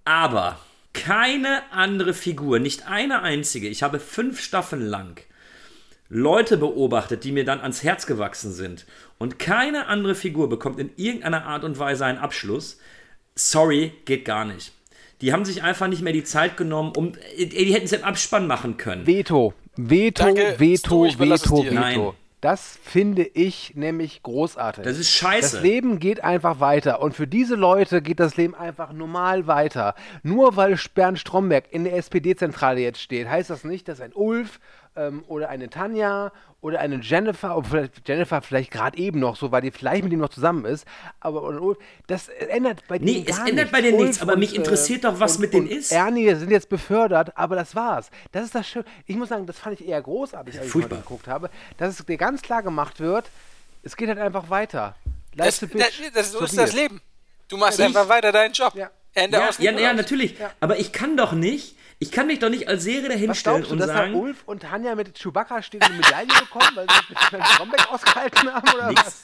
Speaker 3: Aber keine andere Figur, nicht eine einzige, ich habe fünf Staffeln lang Leute beobachtet, die mir dann ans Herz gewachsen sind. Und keine andere Figur bekommt in irgendeiner Art und Weise einen Abschluss. Sorry, geht gar nicht. Die haben sich einfach nicht mehr die Zeit genommen, um. Die hätten es im Abspann machen können.
Speaker 1: Veto. Veto, Danke, Veto, Stu, Veto, Veto. Nein. Das finde ich nämlich großartig.
Speaker 3: Das ist scheiße.
Speaker 1: Das Leben geht einfach weiter. Und für diese Leute geht das Leben einfach normal weiter. Nur weil Bernd Stromberg in der SPD-Zentrale jetzt steht, heißt das nicht, dass ein Ulf ähm, oder eine Tanja oder eine Jennifer, obwohl Jennifer vielleicht gerade eben noch so, weil die vielleicht mit ihm noch zusammen ist, aber das ändert bei denen nee,
Speaker 3: es ändert nichts. bei denen nichts, aber und, mich interessiert doch, was und, mit denen ist.
Speaker 1: Ernie sind jetzt befördert, aber das war's. Das ist das Schöne. Ich muss sagen, das fand ich eher großartig, als
Speaker 3: Furchtbar.
Speaker 1: ich geguckt habe, dass es dir ganz klar gemacht wird, es geht halt einfach weiter.
Speaker 2: Das, das, das, so ist das Leben. Du machst ich, einfach weiter deinen Job.
Speaker 3: Ja. Ende ja, ja, ja, natürlich. Ja. Aber ich kann doch nicht ich kann mich doch nicht als Serie dahinstellen und
Speaker 1: dass
Speaker 3: sagen.
Speaker 1: Da Ulf und Tanja mit Chewbacca stehen eine Medaille bekommen, weil sie mit Stromberg ausgehalten haben oder Nix. was?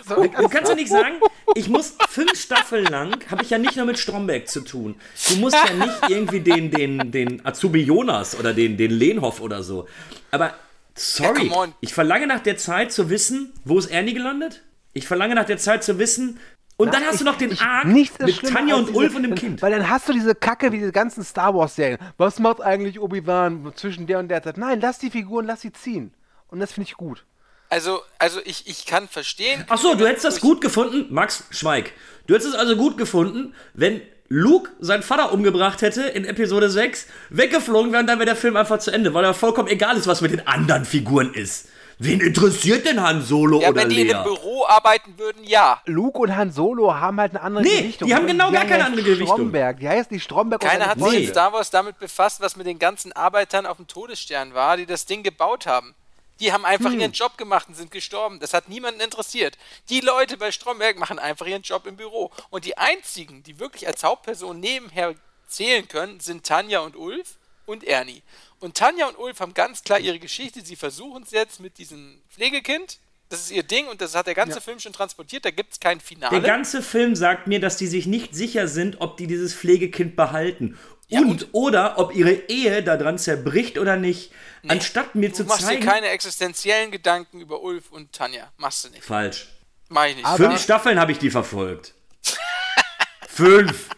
Speaker 3: Also, du kannst ja nicht sagen, ich muss fünf Staffeln lang, habe ich ja nicht nur mit Stromberg zu tun. Du musst ja nicht irgendwie den, den, den Azubi Jonas oder den, den Lehnhoff oder so. Aber sorry, ja, ich verlange nach der Zeit zu wissen, wo ist Ernie gelandet? Ich verlange nach der Zeit zu wissen, und dann hast ich, du noch den ich, Arc mit Tanja und diese, Ulf und dem Kind.
Speaker 1: Weil dann hast du diese Kacke wie diese ganzen Star Wars-Serien. Was macht eigentlich Obi-Wan zwischen der und der Zeit? Nein, lass die Figuren, lass sie ziehen. Und das finde ich gut.
Speaker 2: Also, also ich, ich kann verstehen.
Speaker 3: Ach so, du hättest das gut gefunden, Max, schweig. Du hättest es also gut gefunden, wenn Luke seinen Vater umgebracht hätte in Episode 6, weggeflogen wäre und dann wäre der Film einfach zu Ende, weil er vollkommen egal ist, was mit den anderen Figuren ist. Wen interessiert denn Han Solo
Speaker 2: Ja,
Speaker 3: oder
Speaker 2: wenn die in
Speaker 3: Lea?
Speaker 2: einem Büro arbeiten würden, ja.
Speaker 1: Luke und Han Solo haben halt eine andere
Speaker 3: Nee,
Speaker 1: Gewichtung.
Speaker 3: die haben genau gar keine
Speaker 1: heißt
Speaker 3: andere Gewichtung.
Speaker 1: Stromberg. Die heißt nicht Stromberg
Speaker 2: Keiner hat sich in Star Wars damit befasst, was mit den ganzen Arbeitern auf dem Todesstern war, die das Ding gebaut haben. Die haben einfach
Speaker 3: Hm.
Speaker 2: ihren Job gemacht und sind gestorben. Das hat niemanden interessiert. Die Leute bei Stromberg machen einfach ihren Job im Büro. Und die einzigen, die wirklich als Hauptperson nebenher zählen können, sind Tanja und Ulf und Ernie. Und Tanja und Ulf haben ganz klar ihre Geschichte. Sie versuchen es jetzt mit diesem Pflegekind. Das ist ihr Ding und das hat der ganze Film schon transportiert. Da gibt es kein Finale.
Speaker 3: Der ganze Film sagt mir, dass die sich nicht sicher sind, ob die dieses Pflegekind behalten.
Speaker 2: Ja,
Speaker 3: und,
Speaker 2: und-
Speaker 3: oder ob ihre Ehe daran zerbricht oder nicht. Anstatt mir
Speaker 2: du
Speaker 3: zu
Speaker 2: machst dir
Speaker 3: zeigen.
Speaker 2: keine existenziellen Gedanken über Ulf und Tanja. Machst du nicht.
Speaker 3: Falsch.
Speaker 2: Mach ich nicht.
Speaker 1: Aber-
Speaker 3: Fünf Staffeln habe ich die verfolgt. Fünf.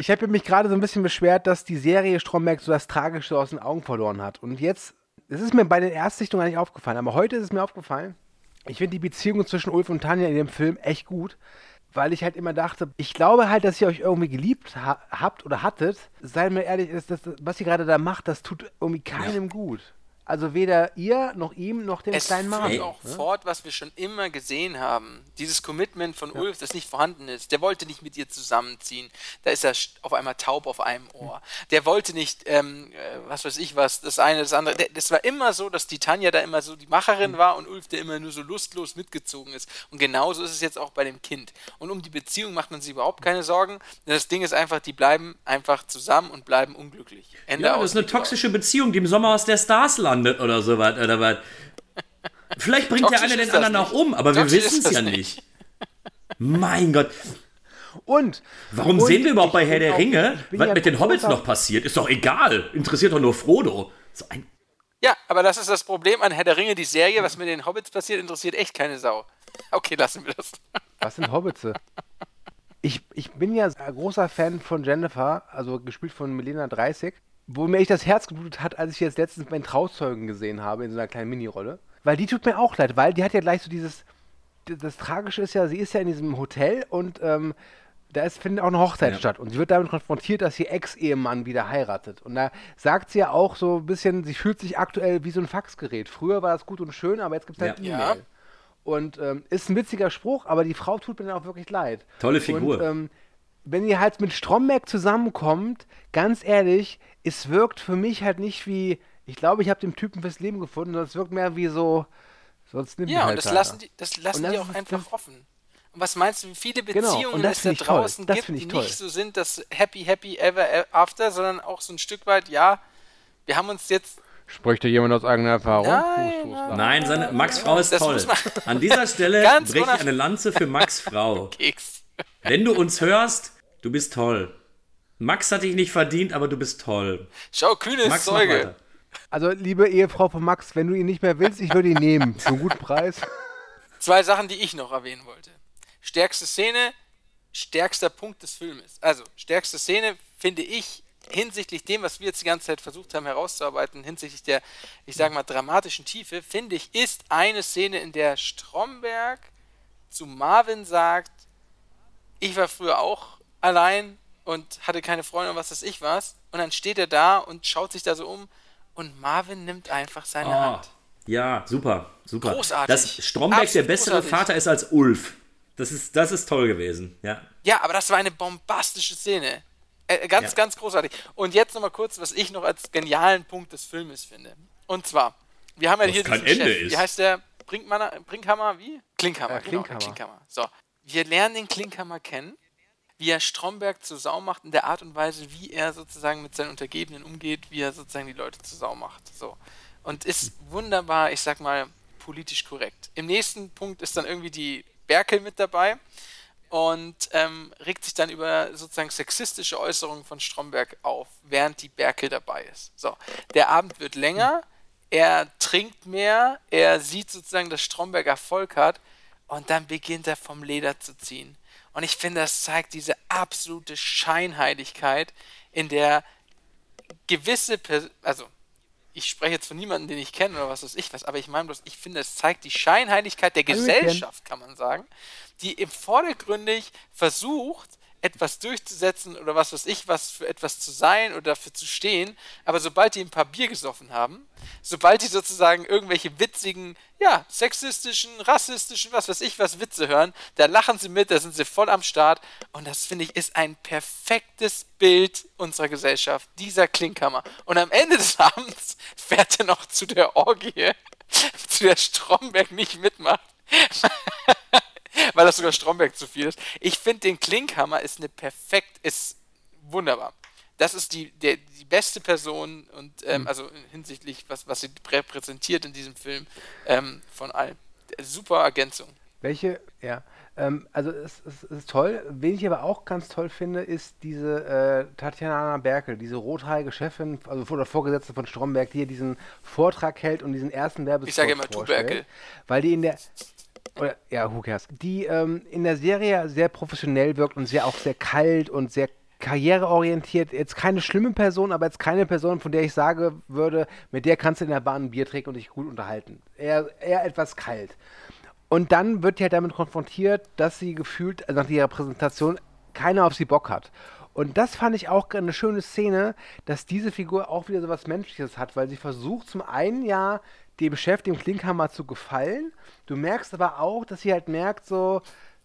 Speaker 1: Ich habe mich gerade so ein bisschen beschwert, dass die Serie Stromberg so das Tragische aus den Augen verloren hat. Und jetzt, es ist mir bei den Erstsichtungen eigentlich aufgefallen, aber heute ist es mir aufgefallen, ich finde die Beziehung zwischen Ulf und Tanja in dem Film echt gut, weil ich halt immer dachte, ich glaube halt, dass ihr euch irgendwie geliebt ha habt oder hattet. Seid mir ehrlich, das, das, was ihr gerade da macht, das tut irgendwie keinem gut. Also weder ihr, noch ihm, noch dem
Speaker 2: Es
Speaker 1: kleinen
Speaker 2: führt
Speaker 1: Marvin.
Speaker 2: auch fort, was wir schon immer gesehen haben. Dieses Commitment von Ulf, das nicht vorhanden ist. Der wollte nicht mit ihr zusammenziehen. Da ist er auf einmal taub auf einem Ohr. Der wollte nicht, ähm, äh, was weiß ich was, das eine, das andere. Der, das war immer so, dass die Tanja da immer so die Macherin war und Ulf, der immer nur so lustlos mitgezogen ist. Und genauso ist es jetzt auch bei dem Kind. Und um die Beziehung macht man sich überhaupt keine Sorgen. Denn das Ding ist einfach, die bleiben einfach zusammen und bleiben unglücklich. Ende
Speaker 3: Ja, das ist eine toxische Beziehung, die im Sommer aus der Stars landet oder so was. Oder was. Vielleicht bringt der
Speaker 2: Toxisch
Speaker 3: eine
Speaker 2: ist
Speaker 3: den anderen auch
Speaker 2: nicht.
Speaker 3: um, aber wir
Speaker 2: Toxisch
Speaker 3: wissen
Speaker 2: ist
Speaker 3: es ja nicht. Mein Gott,
Speaker 1: Und
Speaker 3: warum
Speaker 1: und
Speaker 3: sehen wir überhaupt bei Herr der
Speaker 1: auch-
Speaker 3: Ringe, was
Speaker 1: ja
Speaker 3: mit den Hobbits noch passiert? Ist doch egal. Interessiert doch nur Frodo. So ein
Speaker 2: Ja, aber das ist das Problem an Herr der Ringe, die Serie, was mit den Hobbits passiert, interessiert echt keine Sau. Okay, lassen wir das.
Speaker 1: Was sind Hobbits? Ich, ich bin ja ein großer Fan von Jennifer, also gespielt von Melina 30, wo mir echt das Herz geblutet hat, als ich jetzt letztens meinen Trauzeugen gesehen habe in so einer kleinen Minirolle. Weil die tut mir auch leid, weil die hat ja gleich so dieses. Das, das Tragische ist ja, sie ist ja in diesem Hotel und ähm, da ist, findet auch eine Hochzeit
Speaker 3: Ja.
Speaker 1: statt. Und sie wird damit konfrontiert, dass ihr Ex-Ehemann wieder heiratet. Und da sagt sie ja auch so ein bisschen, sie fühlt sich aktuell wie so ein Faxgerät. Früher war das gut und schön, aber jetzt gibt es halt
Speaker 3: Ja.
Speaker 1: E-Mail.
Speaker 2: Ja.
Speaker 1: Und ähm, ist ein witziger Spruch, aber die Frau tut mir dann auch wirklich leid.
Speaker 3: Tolle Figur.
Speaker 1: Und, ähm, wenn ihr halt mit Stromberg zusammenkommt, ganz ehrlich, es wirkt für mich halt nicht wie, ich glaube, ich habe den Typen fürs Leben gefunden, sondern es wirkt mehr wie so, sonst nimmt
Speaker 2: Ja,
Speaker 1: halt
Speaker 2: und das
Speaker 1: keiner.
Speaker 2: lassen die, das lassen
Speaker 1: das
Speaker 2: die auch
Speaker 1: ist-
Speaker 2: einfach
Speaker 1: das-
Speaker 2: offen. Und was meinst du, wie viele
Speaker 1: Genau,
Speaker 2: Beziehungen
Speaker 1: und das
Speaker 2: es da
Speaker 1: find ich toll.
Speaker 2: draußen
Speaker 1: Das
Speaker 2: gibt, die
Speaker 1: toll.
Speaker 2: nicht so sind, dass happy, happy ever after, sondern auch so ein Stück weit, ja, wir haben uns jetzt,
Speaker 1: Spricht da jemand aus eigener Erfahrung?
Speaker 2: Nein, nein.
Speaker 3: Seine, Max Frau ist
Speaker 2: Das
Speaker 3: toll. An dieser Stelle breche ich eine Lanze für Max Frau.
Speaker 2: Keks.
Speaker 3: Wenn du uns hörst, du bist toll. Max hat dich nicht verdient, aber du bist toll.
Speaker 2: Schau, kühnes
Speaker 3: Max,
Speaker 2: Zeuge.
Speaker 1: Also, liebe Ehefrau von Max, wenn du ihn nicht mehr willst, ich würde ihn nehmen. Für einen guten Preis.
Speaker 2: Zwei Sachen, die ich noch erwähnen wollte. Stärkste Szene, stärkster Punkt des Filmes. Also, stärkste Szene finde ich hinsichtlich dem, was wir jetzt die ganze Zeit versucht haben herauszuarbeiten, hinsichtlich der, ich sage mal, dramatischen Tiefe, finde ich, ist eine Szene, in der Stromberg zu Marvin sagt, ich war früher auch allein und hatte keine Freunde und was weiß ich was. Und dann steht er da und schaut sich da so um und Marvin nimmt einfach seine
Speaker 3: Oh,
Speaker 2: Hand.
Speaker 3: ja, super, super.
Speaker 2: Großartig.
Speaker 3: Dass Stromberg der
Speaker 2: Absolut
Speaker 3: bessere
Speaker 2: großartig.
Speaker 3: Vater ist als Ulf. Das ist, das ist toll gewesen, ja.
Speaker 2: Ja, aber das war eine bombastische Szene. Äh, ganz,
Speaker 3: Ja.
Speaker 2: ganz großartig. Und jetzt nochmal kurz, was ich noch als genialen Punkt des Filmes finde. Und zwar, wir haben ja
Speaker 3: Was
Speaker 2: hier
Speaker 3: kein
Speaker 2: diesen
Speaker 3: Ende
Speaker 2: Chef.
Speaker 3: ist.
Speaker 2: Wie heißt der? Brinkmanner, Brinkhammer? Wie? Klinkhammer.
Speaker 1: Äh,
Speaker 2: genau, der
Speaker 1: Klinkhammer.
Speaker 2: Klinkhammer. So, wir lernen den Klinkhammer kennen, wie er Stromberg zur Sau macht, in der Art und Weise, wie er sozusagen mit seinen Untergebenen umgeht, wie er sozusagen die Leute zur Sau macht. So. Und ist wunderbar, ich sag mal, politisch korrekt. Im nächsten Punkt ist dann irgendwie die Berkel mit dabei und ähm, regt sich dann über sozusagen sexistische Äußerungen von Stromberg auf, während die Berkel dabei ist. So, der Abend wird länger, er trinkt mehr, er sieht sozusagen, dass Stromberg Erfolg hat und dann beginnt er vom Leder zu ziehen. Und ich finde, das zeigt diese absolute Scheinheiligkeit, in der gewisse, Pers also ich spreche jetzt von niemandem, den ich kenne oder was weiß ich was, aber ich meine bloß, ich finde, es zeigt die Scheinheiligkeit der Gesellschaft, kann man sagen, die im vordergründig versucht, etwas durchzusetzen oder was weiß ich, was für etwas zu sein oder dafür zu stehen. Aber sobald die ein paar Bier gesoffen haben, sobald die sozusagen irgendwelche witzigen, ja, sexistischen, rassistischen, was weiß ich, was Witze hören, da lachen sie mit, da sind sie voll am Start. Und das finde ich ist ein perfektes Bild unserer Gesellschaft, dieser Klinkhammer. Und am Ende des Abends fährt er noch zu der Orgie, zu der Stromberg nicht mitmacht. weil das sogar Stromberg zu viel ist. Ich finde, den Klinkhammer ist eine perfekt, ist wunderbar. Das ist die, der, die beste Person und ähm, mhm. also hinsichtlich, was, was sie repräsentiert in diesem Film, ähm, von allen. Super Ergänzung.
Speaker 1: Welche, ja, ähm, also es, es, es, ist toll. Wen ich aber auch ganz toll finde, ist diese äh, Tatjana Berkel, diese rothaarige Chefin, also oder Vorgesetzte von Stromberg, die hier diesen Vortrag hält und diesen ersten Werbespot
Speaker 2: Ich sage immer du Berkel.
Speaker 1: Weil die in der, oder, ja, who cares? Die ähm, in der Serie sehr professionell wirkt und sehr auch sehr kalt und sehr karriereorientiert. Jetzt keine schlimme Person, aber jetzt keine Person, von der ich sage würde, mit der kannst du in der Bahn ein Bier trinken und dich gut unterhalten. Eher, eher etwas kalt. Und dann wird die halt damit konfrontiert, dass sie gefühlt, also nach ihrer Präsentation, keiner auf sie Bock hat. Und das fand ich auch eine schöne Szene, dass diese Figur auch wieder so was Menschliches hat, weil sie versucht zum einen ja dem Chef, dem Klinkhammer zu gefallen. Du merkst aber auch, dass sie halt merkt, so,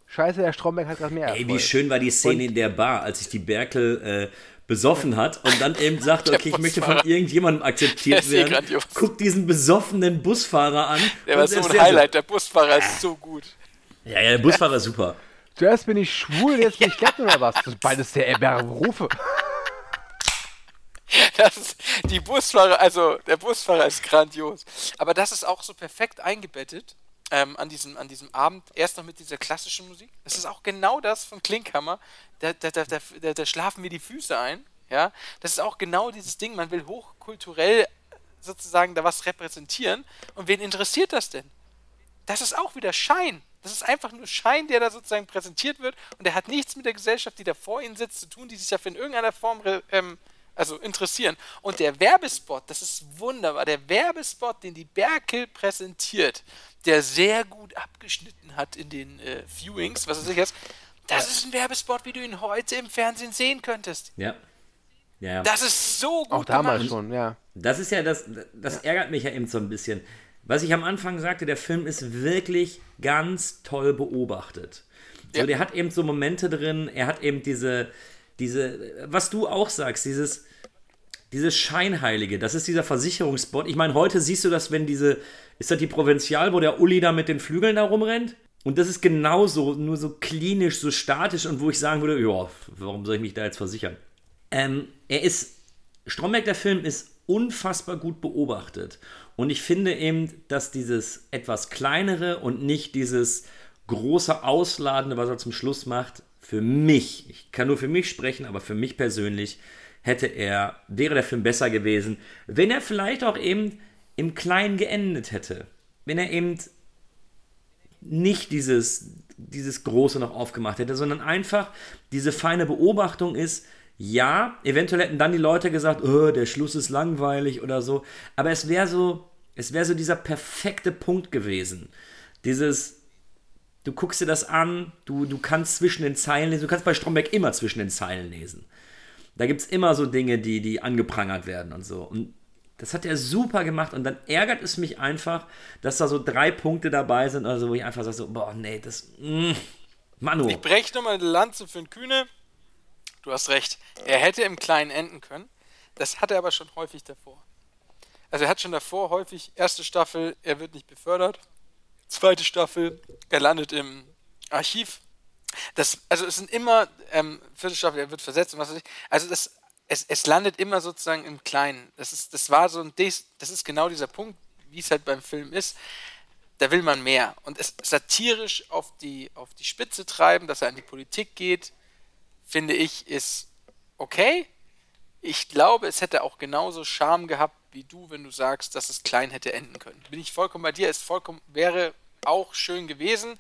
Speaker 1: scheiße, der Stromberg hat gerade mehr
Speaker 3: Ey, wie schön war die Szene und in der Bar, als sich die Berkel äh, besoffen hat und dann eben sagt, okay, ich möchte von irgendjemandem akzeptiert werden. Guck diesen besoffenen Busfahrer an.
Speaker 2: Der war so ein Highlight, so, der Busfahrer ist so gut.
Speaker 3: Ja, ja, der Busfahrer ist super.
Speaker 1: Zuerst bin ich schwul, jetzt bin ich glatt oder was? Das sind beides sehr erbare Berufe.
Speaker 2: Das die Busfahrer, also der Busfahrer ist grandios. Aber das ist auch so perfekt eingebettet ähm, an, diesem, an diesem Abend. Erst noch mit dieser klassischen Musik. Das ist auch genau das von Klinkhammer. Da, da, da, da, da schlafen mir die Füße ein. Ja, das ist auch genau dieses Ding. Man will hochkulturell sozusagen da was repräsentieren. Und wen interessiert das denn? Das ist auch wieder Schein. Das ist einfach nur Schein, der da sozusagen präsentiert wird. Und der hat nichts mit der Gesellschaft, die da vor ihnen sitzt, zu tun, die sich dafür in irgendeiner Form ähm, also interessieren. Und der Werbespot, das ist wunderbar, der Werbespot, den die Berkel präsentiert, der sehr gut abgeschnitten hat in den äh, Viewings, was weiß ich jetzt, das ist ein Werbespot, wie du ihn heute im Fernsehen sehen könntest.
Speaker 3: Ja. Ja.
Speaker 2: Das ist so gut.
Speaker 1: Auch damals gemacht. schon, ja.
Speaker 3: Das ist ja das, das ja. ärgert mich ja eben so ein bisschen. Was ich am Anfang sagte, der Film ist wirklich ganz toll beobachtet. So, ja. der hat eben so Momente drin, er hat eben diese, diese, was du auch sagst, dieses, dieses Scheinheilige, das ist dieser Versicherungsbot. Ich meine, heute siehst du das, wenn diese, ist das die Provinzial, wo der Uli da mit den Flügeln da rumrennt? Und das ist genauso, nur so klinisch, so statisch und wo ich sagen würde, ja, warum soll ich mich da jetzt versichern? Ähm, er ist, Stromberg, der Film, ist unfassbar gut beobachtet. Und ich finde eben, dass dieses etwas kleinere und nicht dieses große Ausladende, was er zum Schluss macht, für mich, ich kann nur für mich sprechen, aber für mich persönlich hätte er, wäre der Film besser gewesen, wenn er vielleicht auch eben im Kleinen geendet hätte. Wenn er eben nicht dieses, dieses Große noch aufgemacht hätte, sondern einfach diese feine Beobachtung ist, ja, eventuell hätten dann die Leute gesagt, oh, der Schluss ist langweilig oder so, aber es wäre so, es wäre so dieser perfekte Punkt gewesen. Dieses, du guckst dir das an, du, du kannst zwischen den Zeilen lesen, du kannst bei Stromberg immer zwischen den Zeilen lesen. Da gibt es immer so Dinge, die, die angeprangert werden und so. Und das hat er super gemacht und dann ärgert es mich einfach, dass da so drei Punkte dabei sind, also wo ich einfach sage so, boah, nee, das, mm, Manu.
Speaker 2: Ich breche nochmal eine Lanze für den Kühne. Du hast recht. Er hätte im Kleinen enden können. Das hat er aber schon häufig davor. Also er hat schon davor häufig, erste Staffel, er wird nicht befördert. Zweite Staffel, er landet im Archiv. Das, also es sind immer, ähm, vierte er wird versetzt und was weiß ich. Also das, es, es landet immer sozusagen im Kleinen. Das ist, das war so ein, das ist genau dieser Punkt, wie es halt beim Film ist. Da will man mehr. Und es satirisch auf die, auf die Spitze treiben, dass er an die Politik geht, finde ich, ist okay. Ich glaube, es hätte auch genauso Charme gehabt wie du, wenn du sagst, dass es klein hätte enden können. Bin ich vollkommen bei dir, es vollkommen wäre auch schön gewesen.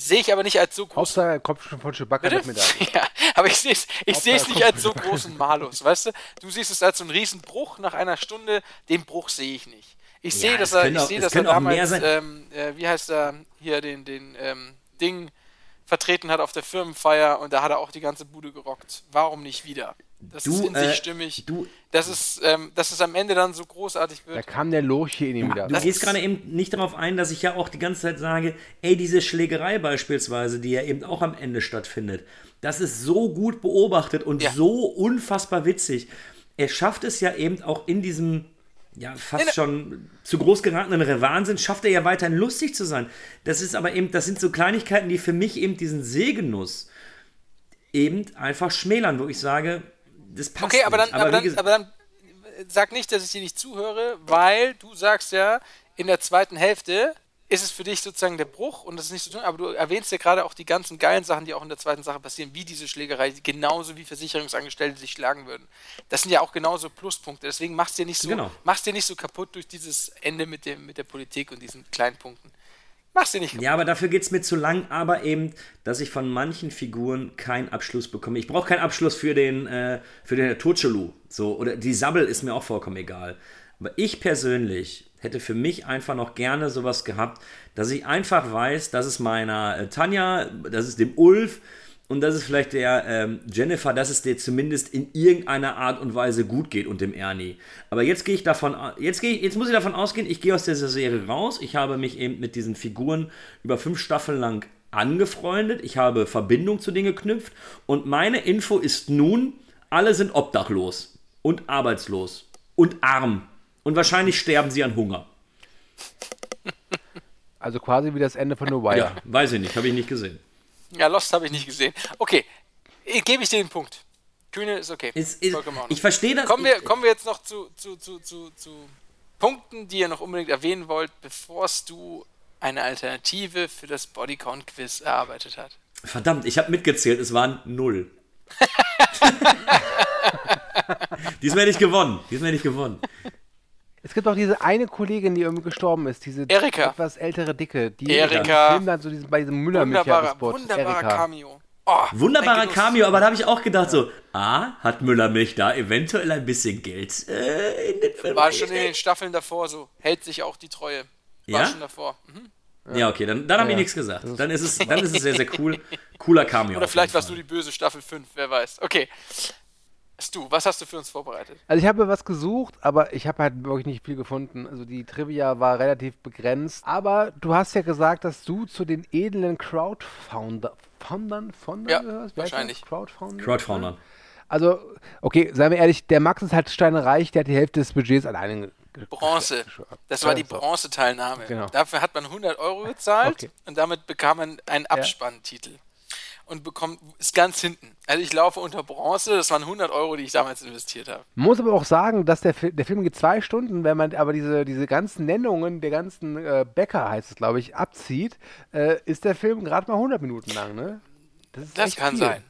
Speaker 2: Sehe ich aber nicht als so groß.
Speaker 1: Hauptsache, er kommt schon von Chewbacca
Speaker 2: Bitte?
Speaker 1: mit Medaille.
Speaker 2: Ja, aber ich sehe es ich
Speaker 1: er
Speaker 2: nicht als so großen Malus, weißt du? Du siehst es als so einen riesen Bruch nach einer Stunde, den Bruch sehe ich nicht. Ich sehe, dass
Speaker 3: es
Speaker 2: er, ich
Speaker 3: auch-
Speaker 2: dass er damals, ähm, äh, wie heißt er, hier den, den ähm, Ding vertreten hat auf der Firmenfeier und da hat er auch die ganze Bude gerockt. Warum nicht wieder? Das
Speaker 3: Du,
Speaker 2: ist in
Speaker 3: äh,
Speaker 2: sich stimmig.
Speaker 3: du-
Speaker 2: dass, es, ähm, dass es am Ende dann so großartig
Speaker 1: Da
Speaker 2: wird.
Speaker 1: kam der Lurch hier in ihm wieder.
Speaker 3: Du
Speaker 2: Das
Speaker 3: gehst
Speaker 2: ist-
Speaker 3: gerade eben nicht darauf ein, dass ich ja auch die ganze Zeit sage, ey, diese Schlägerei beispielsweise, die ja eben auch am Ende stattfindet, das ist so gut beobachtet und
Speaker 2: Ja.
Speaker 3: so unfassbar witzig. Er schafft es ja eben auch in diesem, ja, fast schon zu groß geratenen Wahnsinn, schafft er ja weiterhin lustig zu sein. Das ist aber eben, das sind so Kleinigkeiten, die für mich eben diesen Sehgenuss eben einfach schmälern, wo ich sage, das passt
Speaker 2: Okay, aber dann,
Speaker 3: nicht.
Speaker 2: aber,
Speaker 3: wie
Speaker 2: dann,
Speaker 3: gesagt-
Speaker 2: aber dann äh, sag nicht, dass ich dir nicht zuhöre, weil du sagst ja, in der zweiten Hälfte ist es für dich sozusagen der Bruch und das ist nicht so tun, aber du erwähnst ja gerade auch die ganzen geilen Sachen, die auch in der zweiten Sache passieren, wie diese Schlägerei, genauso wie Versicherungsangestellte sich schlagen würden. Das sind ja auch genauso Pluspunkte. Deswegen machst dir nicht so,
Speaker 3: Genau.
Speaker 2: machst dir nicht so kaputt durch dieses Ende mit, dem, mit der Politik und diesen kleinen Punkten. Machst dir nicht kaputt.
Speaker 3: Ja, aber dafür geht es mir zu lang, aber eben, dass ich von manchen Figuren keinen Abschluss bekomme. Ich brauche keinen Abschluss für den, äh, für den Turchelu. So, oder die Sabbel ist mir auch vollkommen egal. Aber ich persönlich hätte für mich einfach noch gerne sowas gehabt, dass ich einfach weiß, dass es meiner äh, Tanja, dass es dem Ulf und dass es vielleicht der ähm, Jennifer, dass es dir zumindest in irgendeiner Art und Weise gut geht und dem Ernie. Aber jetzt gehe ich davon, jetzt gehe ich, jetzt muss ich davon ausgehen, ich gehe aus dieser Serie raus. Ich habe mich eben mit diesen Figuren über fünf Staffeln lang angefreundet. Ich habe Verbindung zu denen geknüpft und meine Info ist nun, alle sind obdachlos und arbeitslos und arm und wahrscheinlich sterben sie an Hunger.
Speaker 1: Also quasi wie das Ende von The Wire.
Speaker 3: Ja, weiß ich nicht, habe ich nicht gesehen.
Speaker 2: Ja, Lost habe ich nicht gesehen. Okay, gebe ich dir den Punkt. Kühne ist okay.
Speaker 3: Ist,
Speaker 2: Ordnung.
Speaker 3: ich verstehe das.
Speaker 2: Kommen wir, kommen wir jetzt noch zu, zu, zu, zu, zu Punkten, die ihr noch unbedingt erwähnen wollt, bevor du eine Alternative für das Bodycount-Quiz erarbeitet hat.
Speaker 3: Verdammt, ich habe mitgezählt, es waren null. Diesmal hätte ich gewonnen. Diesmal hätte ich gewonnen.
Speaker 1: Es gibt auch diese eine Kollegin, die irgendwie gestorben ist, diese
Speaker 2: Erika.
Speaker 1: etwas ältere Dicke, die
Speaker 2: Erika.
Speaker 1: Film dann so diesen, bei diesem müller
Speaker 2: Wunderbarer,
Speaker 1: spot
Speaker 2: wunderbarer
Speaker 1: Erika.
Speaker 2: Cameo. Oh,
Speaker 3: Wunderbarer. Cameo, aber da habe ich auch gedacht so, ah, hat Müller-Milch da eventuell ein bisschen Geld äh, in den Film
Speaker 2: War schon in den? Staffeln davor so. Hält sich auch die Treue. War
Speaker 3: Ja?
Speaker 2: schon davor. Mhm.
Speaker 3: Ja, okay, dann, dann habe ich
Speaker 1: Ja,
Speaker 3: nichts gesagt. Dann ist, es, dann ist es sehr, sehr cool. Cooler Cameo.
Speaker 2: Oder vielleicht warst du die böse Staffel 5, wer weiß. Okay. Stu, was hast du für uns vorbereitet?
Speaker 1: Also ich habe was gesucht, aber ich habe halt wirklich nicht viel gefunden. Also die Trivia war relativ begrenzt. Aber du hast ja gesagt, dass du zu den edlen Crowdfounder Foundern, Foundern
Speaker 2: Ja,
Speaker 1: gehörst? Wie
Speaker 2: wahrscheinlich.
Speaker 1: Crowdfounder?
Speaker 3: Crowdfounder.
Speaker 1: Also, okay, seien wir ehrlich, der Max ist halt steinreich, der hat die Hälfte des Budgets alleine
Speaker 2: Bronze. Das war die. Bronzeteilnahme.
Speaker 1: Genau.
Speaker 2: Dafür hat man 100 Euro gezahlt
Speaker 1: Okay.
Speaker 2: und damit bekam man einen Abspanntitel. Und bekommt, ist ganz hinten. Also ich laufe unter Bronze, das waren 100 Euro, die ich damals investiert habe.
Speaker 1: Muss aber auch sagen, dass der, der Film geht zwei Stunden, wenn man aber diese, diese ganzen Nennungen der ganzen äh, Bäcker, heißt es glaube ich, abzieht, äh, ist der Film gerade mal 100 Minuten lang, ne? ist
Speaker 2: Das
Speaker 1: echt
Speaker 2: kann
Speaker 1: viel.
Speaker 2: sein.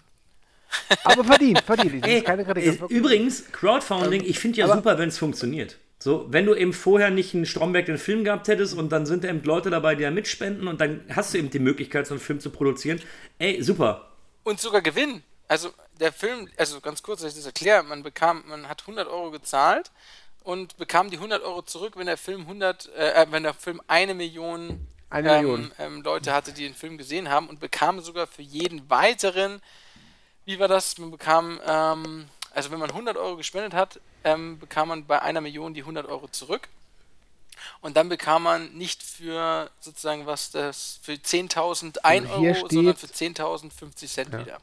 Speaker 1: Aber verdient, verdient. Das
Speaker 3: Ey,
Speaker 1: das
Speaker 3: übrigens, Crowdfunding, ich finde ja
Speaker 1: aber-
Speaker 3: super, wenn es funktioniert. So, wenn du eben vorher nicht einen Stromberg den Film gehabt hättest und dann sind da eben Leute dabei, die da mitspenden und dann hast du eben die Möglichkeit, so einen Film zu produzieren. Ey, super.
Speaker 2: Und sogar Gewinn. Also der Film, also ganz kurz, dass ich das erkläre, man bekam, man hat 100 Euro gezahlt und bekam die 100 Euro zurück, wenn der Film 100, äh, wenn der Film eine Million,
Speaker 1: Eine
Speaker 2: ähm,
Speaker 1: Million.
Speaker 2: Ähm, Leute hatte, die den Film gesehen haben und bekam sogar für jeden weiteren, wie war das, man bekam, ähm, also wenn man 100 Euro gespendet hat, ähm, bekam man bei einer Million die 100 Euro zurück. Und dann bekam man nicht für sozusagen was das für 10.000 1
Speaker 1: Und hier
Speaker 2: Euro, sondern für
Speaker 1: steht-
Speaker 2: 10.000 50 Cent wieder.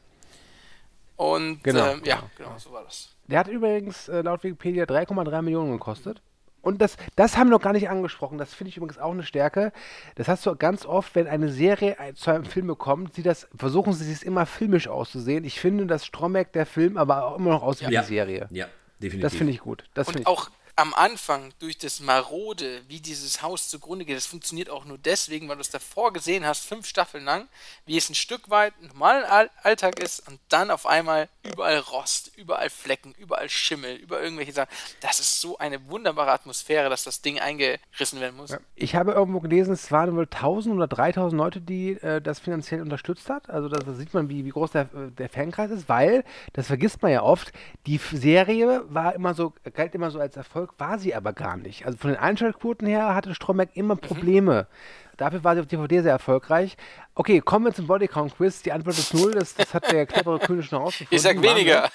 Speaker 2: Und
Speaker 1: Genau,
Speaker 2: ähm, ja,
Speaker 1: genau,
Speaker 2: genau, so war das.
Speaker 1: Der hat übrigens äh, laut Wikipedia 3,3 Millionen gekostet. Und das, das haben wir noch gar nicht angesprochen. Das finde ich übrigens auch eine Stärke. Das hast du ganz oft, wenn eine Serie zu einem Film bekommt, sie das, versuchen sie es immer filmisch auszusehen. Ich finde, dass Stromberg der Film aber auch immer noch aussieht wie
Speaker 3: Ja.
Speaker 1: die Serie.
Speaker 3: Ja, definitiv.
Speaker 1: Das finde ich gut. Das
Speaker 2: Und
Speaker 1: ich
Speaker 2: auch am Anfang durch das Marode, wie dieses Haus zugrunde geht, das funktioniert auch nur deswegen, weil du es davor gesehen hast, fünf Staffeln lang, wie es ein Stück weit normalen All Alltag ist und dann auf einmal überall Rost, überall Flecken, überall Schimmel, über irgendwelche Sachen. Das ist so eine wunderbare Atmosphäre, dass das Ding eingerissen werden muss.
Speaker 1: Ich habe irgendwo gelesen, es waren wohl 1000 oder 3000 Leute, die äh, das finanziell unterstützt hat. Also da sieht man, wie, wie groß der, äh, der Fankreis ist, weil, das vergisst man ja oft, die Serie war immer so, galt immer so als Erfolg Erfolg war sie aber gar nicht. Also von den Einschaltquoten her hatte Stromberg immer mhm. Probleme. Mhm. Dafür war sie auf DVD sehr erfolgreich. Okay, kommen wir zum Bodycount Quiz. Die Antwort ist null. Das, das hat der clevere König schon rausgefunden.
Speaker 2: Ich sag weniger.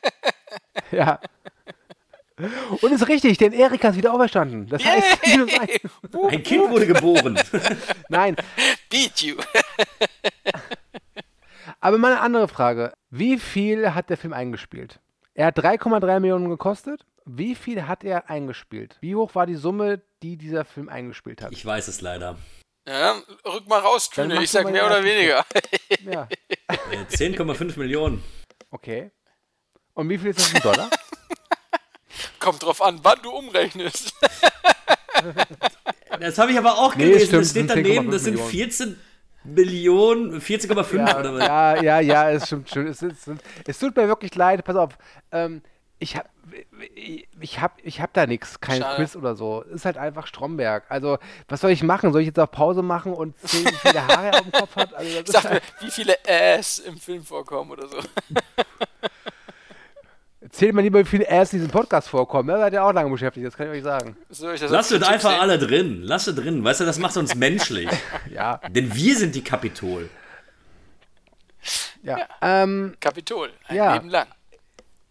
Speaker 1: ja. Und ist richtig, denn Erika ist wieder auferstanden. Das heißt,
Speaker 3: ein Kind wurde geboren.
Speaker 1: Nein.
Speaker 2: Beat you.
Speaker 1: Aber mal eine andere Frage. Wie viel hat der Film eingespielt? Er hat 3,3 Millionen gekostet. Wie viel hat er eingespielt? Wie hoch war die Summe, die dieser Film eingespielt hat?
Speaker 3: Ich weiß es leider.
Speaker 2: Ja, rück mal raus, Kühne. Ich sag mehr oder weniger.
Speaker 3: Ja. 10,5 Millionen.
Speaker 1: Okay. Und wie viel ist das in Dollar?
Speaker 2: Kommt drauf an, wann du umrechnest.
Speaker 3: das habe ich aber auch gelesen. Nee, stimmt, das steht daneben, das sind 14 Millionen, 14,5
Speaker 1: ja,
Speaker 3: oder
Speaker 1: was? Ja, ja, ja, es stimmt schon. Es, es, es, tut mir wirklich leid. Pass auf. Ähm, ich habe ich habe ich hab da nichts, kein Schade. Quiz oder so. Ist halt einfach Stromberg. Also, was soll ich machen? Soll ich jetzt auf Pause machen und zählen, wie viele Haare er auf dem Kopf hat? Also,
Speaker 2: Sag mir, halt wie viele Ass im Film vorkommen oder so.
Speaker 1: Zählt mal lieber, wie viele Ass in diesem Podcast vorkommen. Da seid ihr auch lange beschäftigt, das kann ich euch sagen.
Speaker 3: So, ich Lasst es einfach sehen? alle drin. Lasst es drin. Weißt du, das macht uns menschlich.
Speaker 1: ja.
Speaker 3: Denn wir sind die Kapitol.
Speaker 1: Ja. ja. Ähm,
Speaker 2: Kapitol, ein ja. Leben lang.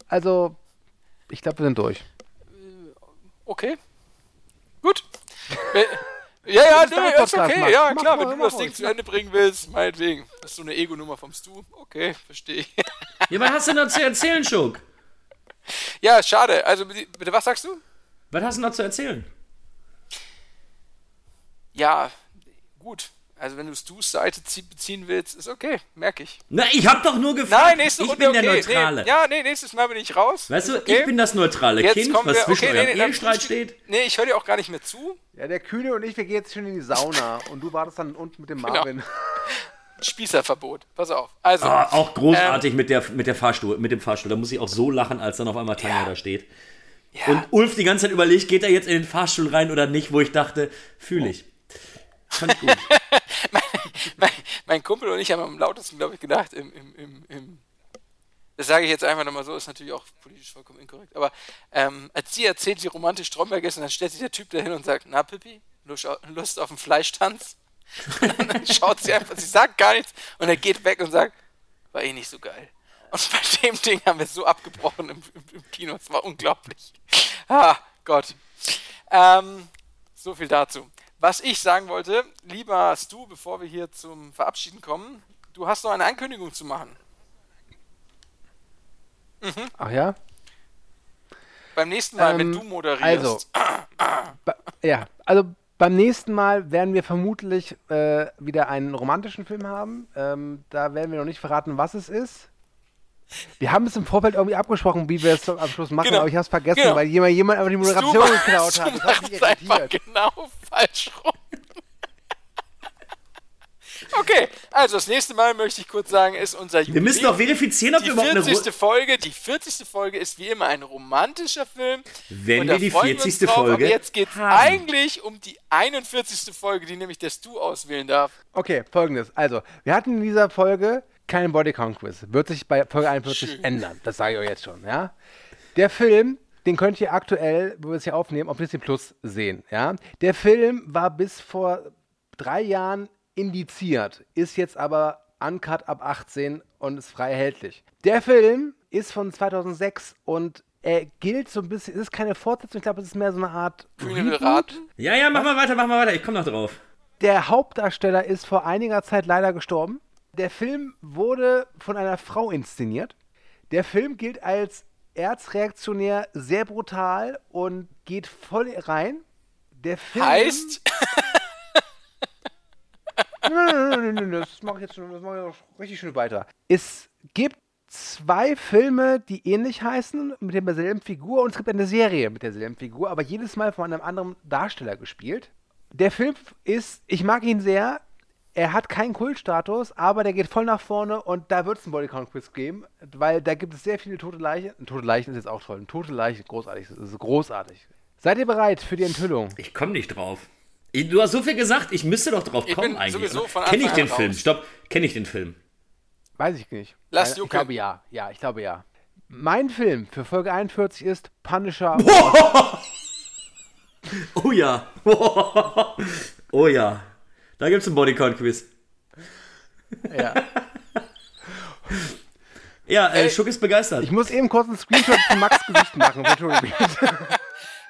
Speaker 1: Also, ich glaube, wir sind durch.
Speaker 2: Okay. Gut. ja, ja, nee, ist okay. Macht. Ja, klar, wenn du das Ding zu Ende bringen willst, meinetwegen. Das ist so eine Ego-Nummer vom Stu. Okay, verstehe ich.
Speaker 3: ja, was hast du noch zu erzählen, Schuk?
Speaker 2: Ja, schade. Also, bitte, was sagst du?
Speaker 3: Was hast du noch zu erzählen?
Speaker 2: Ja, gut. Also wenn du Stu's Seite beziehen willst, ist okay, merke ich.
Speaker 3: Na, ich habe doch nur gefragt. Nein, nächste Runde, ich bin okay. der Neutrale.
Speaker 2: Nee, ja, nee, nächstes Mal bin ich raus.
Speaker 3: Weißt du, okay. ich bin das neutrale jetzt Kind, was wir, zwischen okay, eurem nee, Ehestreit steht.
Speaker 2: Nee, ich höre dir auch gar nicht mehr zu.
Speaker 1: Ja, der Kühne und ich, wir gehen jetzt schon in die Sauna und du wartest dann unten mit dem genau. Marvin. Genau.
Speaker 2: Spießerverbot. Pass auf. Also,
Speaker 3: ah, auch großartig ähm, mit, der, mit, der Fahrstuhl, mit dem Fahrstuhl. Da muss ich auch so lachen, als dann auf einmal Tanja ja. da steht. Ja. Und Ulf die ganze Zeit überlegt, geht er jetzt in den Fahrstuhl rein oder nicht, wo ich dachte, fühle ich. Fand ich gut.
Speaker 2: mein, mein, Kumpel und ich haben am lautesten, glaube ich, gedacht, im, im, im, im das sage ich jetzt einfach nochmal so, ist natürlich auch politisch vollkommen inkorrekt, aber ähm, als sie erzählt, wie romantisch Stromberg ist, und dann stellt sich der Typ dahin und sagt, na Pippi, Lust, auf einen Fleischtanz? Und dann, dann schaut sie einfach, sie sagt gar nichts und er geht weg und sagt, war eh nicht so geil. Und bei dem Ding haben wir so abgebrochen im, im, im Kino, es war unglaublich. Ah, Gott. Ähm, so viel dazu. Was ich sagen wollte, lieber Stu, bevor wir hier zum Verabschieden kommen, du hast noch eine Ankündigung zu machen.
Speaker 1: Mhm. Ach ja?
Speaker 2: Beim nächsten Mal, ähm, wenn du moderierst.
Speaker 1: Also, ja, also beim nächsten Mal werden wir vermutlich äh, wieder einen romantischen Film haben. Ähm, da werden wir noch nicht verraten, was es ist. Wir haben es im Vorfeld irgendwie abgesprochen, wie wir es am Schluss machen, genau. aber ich habe es vergessen, genau. weil jemand, jemand einfach die Moderation geklaut hat. Das hat mich irritiert.
Speaker 2: genau falsch rum. Okay, also das nächste Mal möchte ich kurz sagen, ist unser
Speaker 3: Jubiläum. Wir müssen noch verifizieren, ob
Speaker 2: die wir
Speaker 3: überhaupt
Speaker 2: 40. eine Folge. Die 40. Folge ist wie immer ein romantischer Film.
Speaker 3: Wenn wir die 40. Wir drauf, Folge.
Speaker 2: Aber jetzt geht es eigentlich um die 41. Folge, die nämlich der Stu auswählen darf.
Speaker 1: Okay, folgendes. Also, wir hatten in dieser Folge keinen Bodycount-Quiz. Wird sich bei Folge 41 Schön. ändern. Das sage ich euch jetzt schon, ja. Der Film, den könnt ihr aktuell, wo wir es hier aufnehmen, auf Disney Plus sehen, ja. Der Film war bis vor drei Jahren indiziert, ist jetzt aber uncut ab 18 und ist frei erhältlich. Der Film ist von 2006 und er gilt so ein bisschen, es ist keine Fortsetzung, ich glaube, es ist mehr so eine Art
Speaker 2: Reboot.
Speaker 3: Ja, ja, mach mal weiter, mach mal weiter, ich komme noch drauf.
Speaker 1: Der Hauptdarsteller ist vor einiger Zeit leider gestorben. Der Film wurde von einer Frau inszeniert. Der Film gilt als erzreaktionär, sehr brutal und geht voll rein. Der Film
Speaker 2: heißt.
Speaker 1: nein, nein, nein, das mache ich jetzt schon, das mache ich auch richtig schön weiter. Es gibt zwei Filme, die ähnlich heißen, mit derselben Figur und es gibt eine Serie mit derselben Figur, aber jedes Mal von einem anderen Darsteller gespielt. Der Film ist, ich mag ihn sehr, er hat keinen Kultstatus, aber der geht voll nach vorne und da wird es einen Bodycount-Quiz geben, weil da gibt es sehr viele tote Leichen. Tote Leichen ist jetzt auch toll. Tote Leichen, großartig. Das ist großartig. Seid ihr bereit für die Enthüllung?
Speaker 3: Ich komme nicht drauf. Du hast so viel gesagt, ich müsste doch drauf
Speaker 2: Ich
Speaker 3: kommen
Speaker 2: bin
Speaker 3: eigentlich.
Speaker 2: sowieso von
Speaker 3: Kenne ich den Film?
Speaker 2: raus.
Speaker 3: Stopp, kenne ich den Film?
Speaker 1: Weiß ich nicht.
Speaker 2: Lass
Speaker 1: ich
Speaker 2: Jucke.
Speaker 1: glaube ja. Ja, ich glaube ja. Mein Film für Folge 41 ist Punisher.
Speaker 3: Oh ja. Oh ja. Da gibt's einen Bodycount-Quiz.
Speaker 1: ja.
Speaker 3: Ja, äh, Schuck ist begeistert.
Speaker 1: Ich muss eben kurz einen Screenshot von Max Gesicht machen.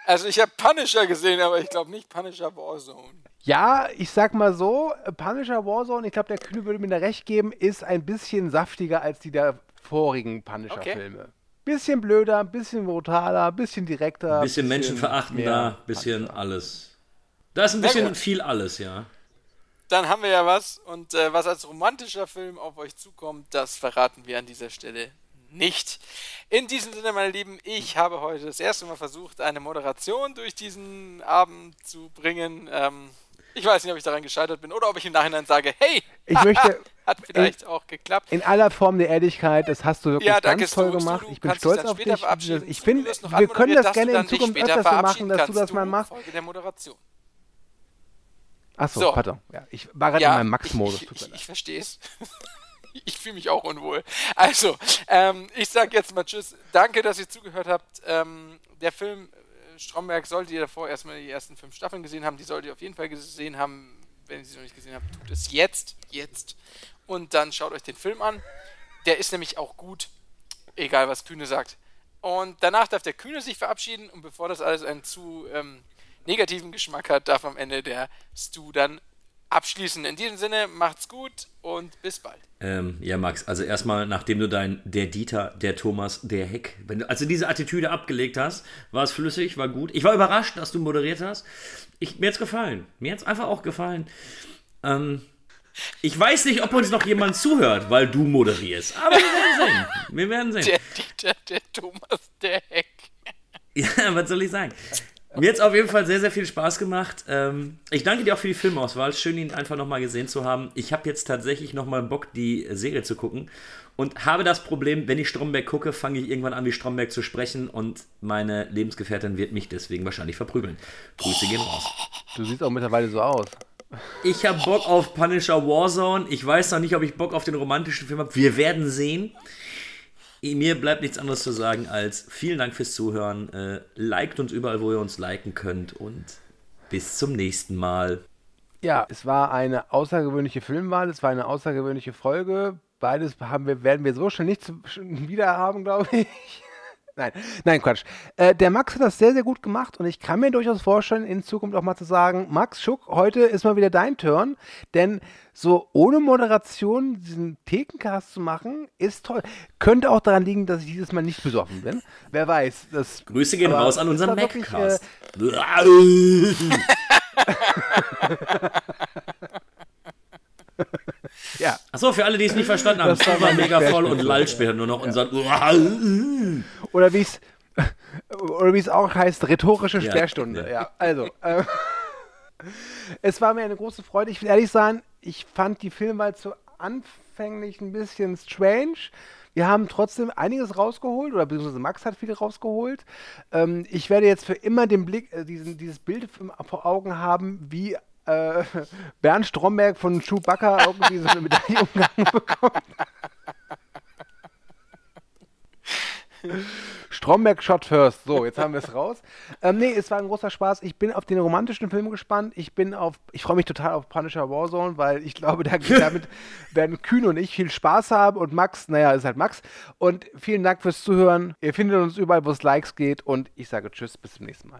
Speaker 2: Also ich habe Punisher gesehen, aber ich glaube nicht Punisher Warzone.
Speaker 1: Ja, ich sag mal so, Punisher Warzone, ich glaube, der Kühne würde mir da recht geben, ist ein bisschen saftiger als die der vorigen Punisher-Filme. Bisschen blöder, bisschen brutaler, bisschen direkter.
Speaker 3: bisschen menschenverachtender,
Speaker 1: mehr
Speaker 3: bisschen alles. Da ist ein bisschen viel alles, ja.
Speaker 2: Dann haben wir ja was und äh, was als romantischer Film auf euch zukommt, das verraten wir an dieser Stelle nicht. In diesem Sinne, meine Lieben, ich habe heute das erste Mal versucht, eine Moderation durch diesen Abend zu bringen. Ähm, ich weiß nicht, ob ich daran gescheitert bin oder ob ich im Nachhinein sage, hey,
Speaker 1: Ich möchte
Speaker 2: hat vielleicht auch geklappt.
Speaker 1: in aller Form der Ehrlichkeit, das hast du wirklich
Speaker 2: Ja,
Speaker 1: ganz toll
Speaker 2: Stu.
Speaker 1: gemacht.
Speaker 2: Du
Speaker 1: Ich bin stolz auf dich. Ich
Speaker 2: du noch
Speaker 1: wir können das gerne
Speaker 2: du
Speaker 1: in Zukunft öfters so machen, dass du das mal machst.
Speaker 2: Folge der Moderation.
Speaker 1: Achso,
Speaker 2: So.
Speaker 1: pardon. Ja, ich war gerade
Speaker 2: Ja,
Speaker 1: in meinem Max-Modus.
Speaker 2: Ich, ich, ich, verstehe es. Ich fühle mich auch unwohl. Also, ähm, ich sage jetzt mal Tschüss. Danke, dass ihr zugehört habt. Ähm, der Film äh, Stromberg solltet ihr davor erstmal die ersten fünf Staffeln gesehen haben. Die solltet ihr auf jeden Fall gesehen haben. Wenn ihr sie noch nicht gesehen habt, tut es jetzt. Jetzt. Und dann schaut euch den Film an. Der ist nämlich auch gut. Egal, was Kühne sagt. Und danach darf der Kühne sich verabschieden. Und bevor das alles einen zu ähm, negativen Geschmack hat, darf am Ende der Stu dann abschließen. In diesem Sinne, macht's gut und bis bald.
Speaker 3: Ähm, ja, Max, also erstmal, nachdem du dein der Dieter, der Thomas, der Heck, wenn du also diese Attitüde abgelegt hast, war es flüssig, war gut. Ich war überrascht, dass du moderiert hast. Ich, mir hat's gefallen. Mir hat's einfach auch gefallen. Ähm, ich weiß nicht, ob uns noch jemand zuhört, weil du moderierst. Aber wir werden sehen. Wir werden sehen.
Speaker 2: Der Dieter, der Thomas, der Heck.
Speaker 3: Ja, was soll ich sagen? Mir hat es auf jeden Fall sehr, sehr viel Spaß gemacht. Ähm, ich danke dir auch für die Filmauswahl. Schön, ihn einfach nochmal gesehen zu haben. Ich habe jetzt tatsächlich nochmal Bock, die Serie zu gucken. Und habe das Problem, wenn ich Stromberg gucke, fange ich irgendwann an, wie Stromberg zu sprechen. Und meine Lebensgefährtin wird mich deswegen wahrscheinlich verprügeln. Grüße gehen raus.
Speaker 1: Du siehst auch mittlerweile so aus.
Speaker 3: Ich habe Bock auf Punisher Warzone. Ich weiß noch nicht, ob ich Bock auf den romantischen Film habe. Wir werden sehen. Mir bleibt nichts anderes zu sagen als vielen Dank fürs Zuhören. Äh, liked uns überall, wo ihr uns liken könnt und bis zum nächsten Mal.
Speaker 1: Ja, es war eine außergewöhnliche Filmwahl, es war eine außergewöhnliche Folge. Beides haben wir, werden wir so schnell nicht wieder haben, glaube ich. Nein, nein, Quatsch. Äh, der Max hat das sehr, sehr gut gemacht und ich kann mir durchaus vorstellen, in Zukunft auch mal zu sagen, Max Schuck, heute ist mal wieder dein Turn, denn so ohne Moderation diesen Thekencast zu machen, ist toll. Könnte auch daran liegen, dass ich dieses Mal nicht besoffen bin. Wer weiß. Das,
Speaker 3: Grüße gehen raus an unseren Maccast.
Speaker 1: Ja,
Speaker 3: Achso, für alle, die es nicht verstanden haben,
Speaker 1: Das war
Speaker 3: war mega voll und lallt später nur noch und sagt.
Speaker 1: Oder wie es oder wie es auch heißt, rhetorische
Speaker 3: Ja,
Speaker 1: Sperrstunde.
Speaker 3: ja.
Speaker 1: Ja, also. Äh, es war mir eine große Freude. Ich will ehrlich sein, ich fand die Filmwahl zu anfänglich ein bisschen strange. Wir haben trotzdem einiges rausgeholt, oder beziehungsweise Max hat viel rausgeholt. Ähm, ich werde jetzt für immer den Blick, äh, diesen, dieses Bild vor Augen haben, wie äh, Bernd Stromberg von Chewbacca irgendwie so eine Medaille umgangen bekommt. Stromberg Shot First. So, jetzt haben wir es raus. Ähm, nee, es war ein großer Spaß. Ich bin auf den romantischen Film gespannt. Ich bin auf, ich freue mich total auf Punisher Warzone, weil ich glaube, da, damit werden Kühn und ich viel Spaß haben und Max, naja, ist halt Max. Und vielen Dank fürs Zuhören. Ihr findet uns überall, wo es Likes geht und ich sage Tschüss, bis zum nächsten Mal.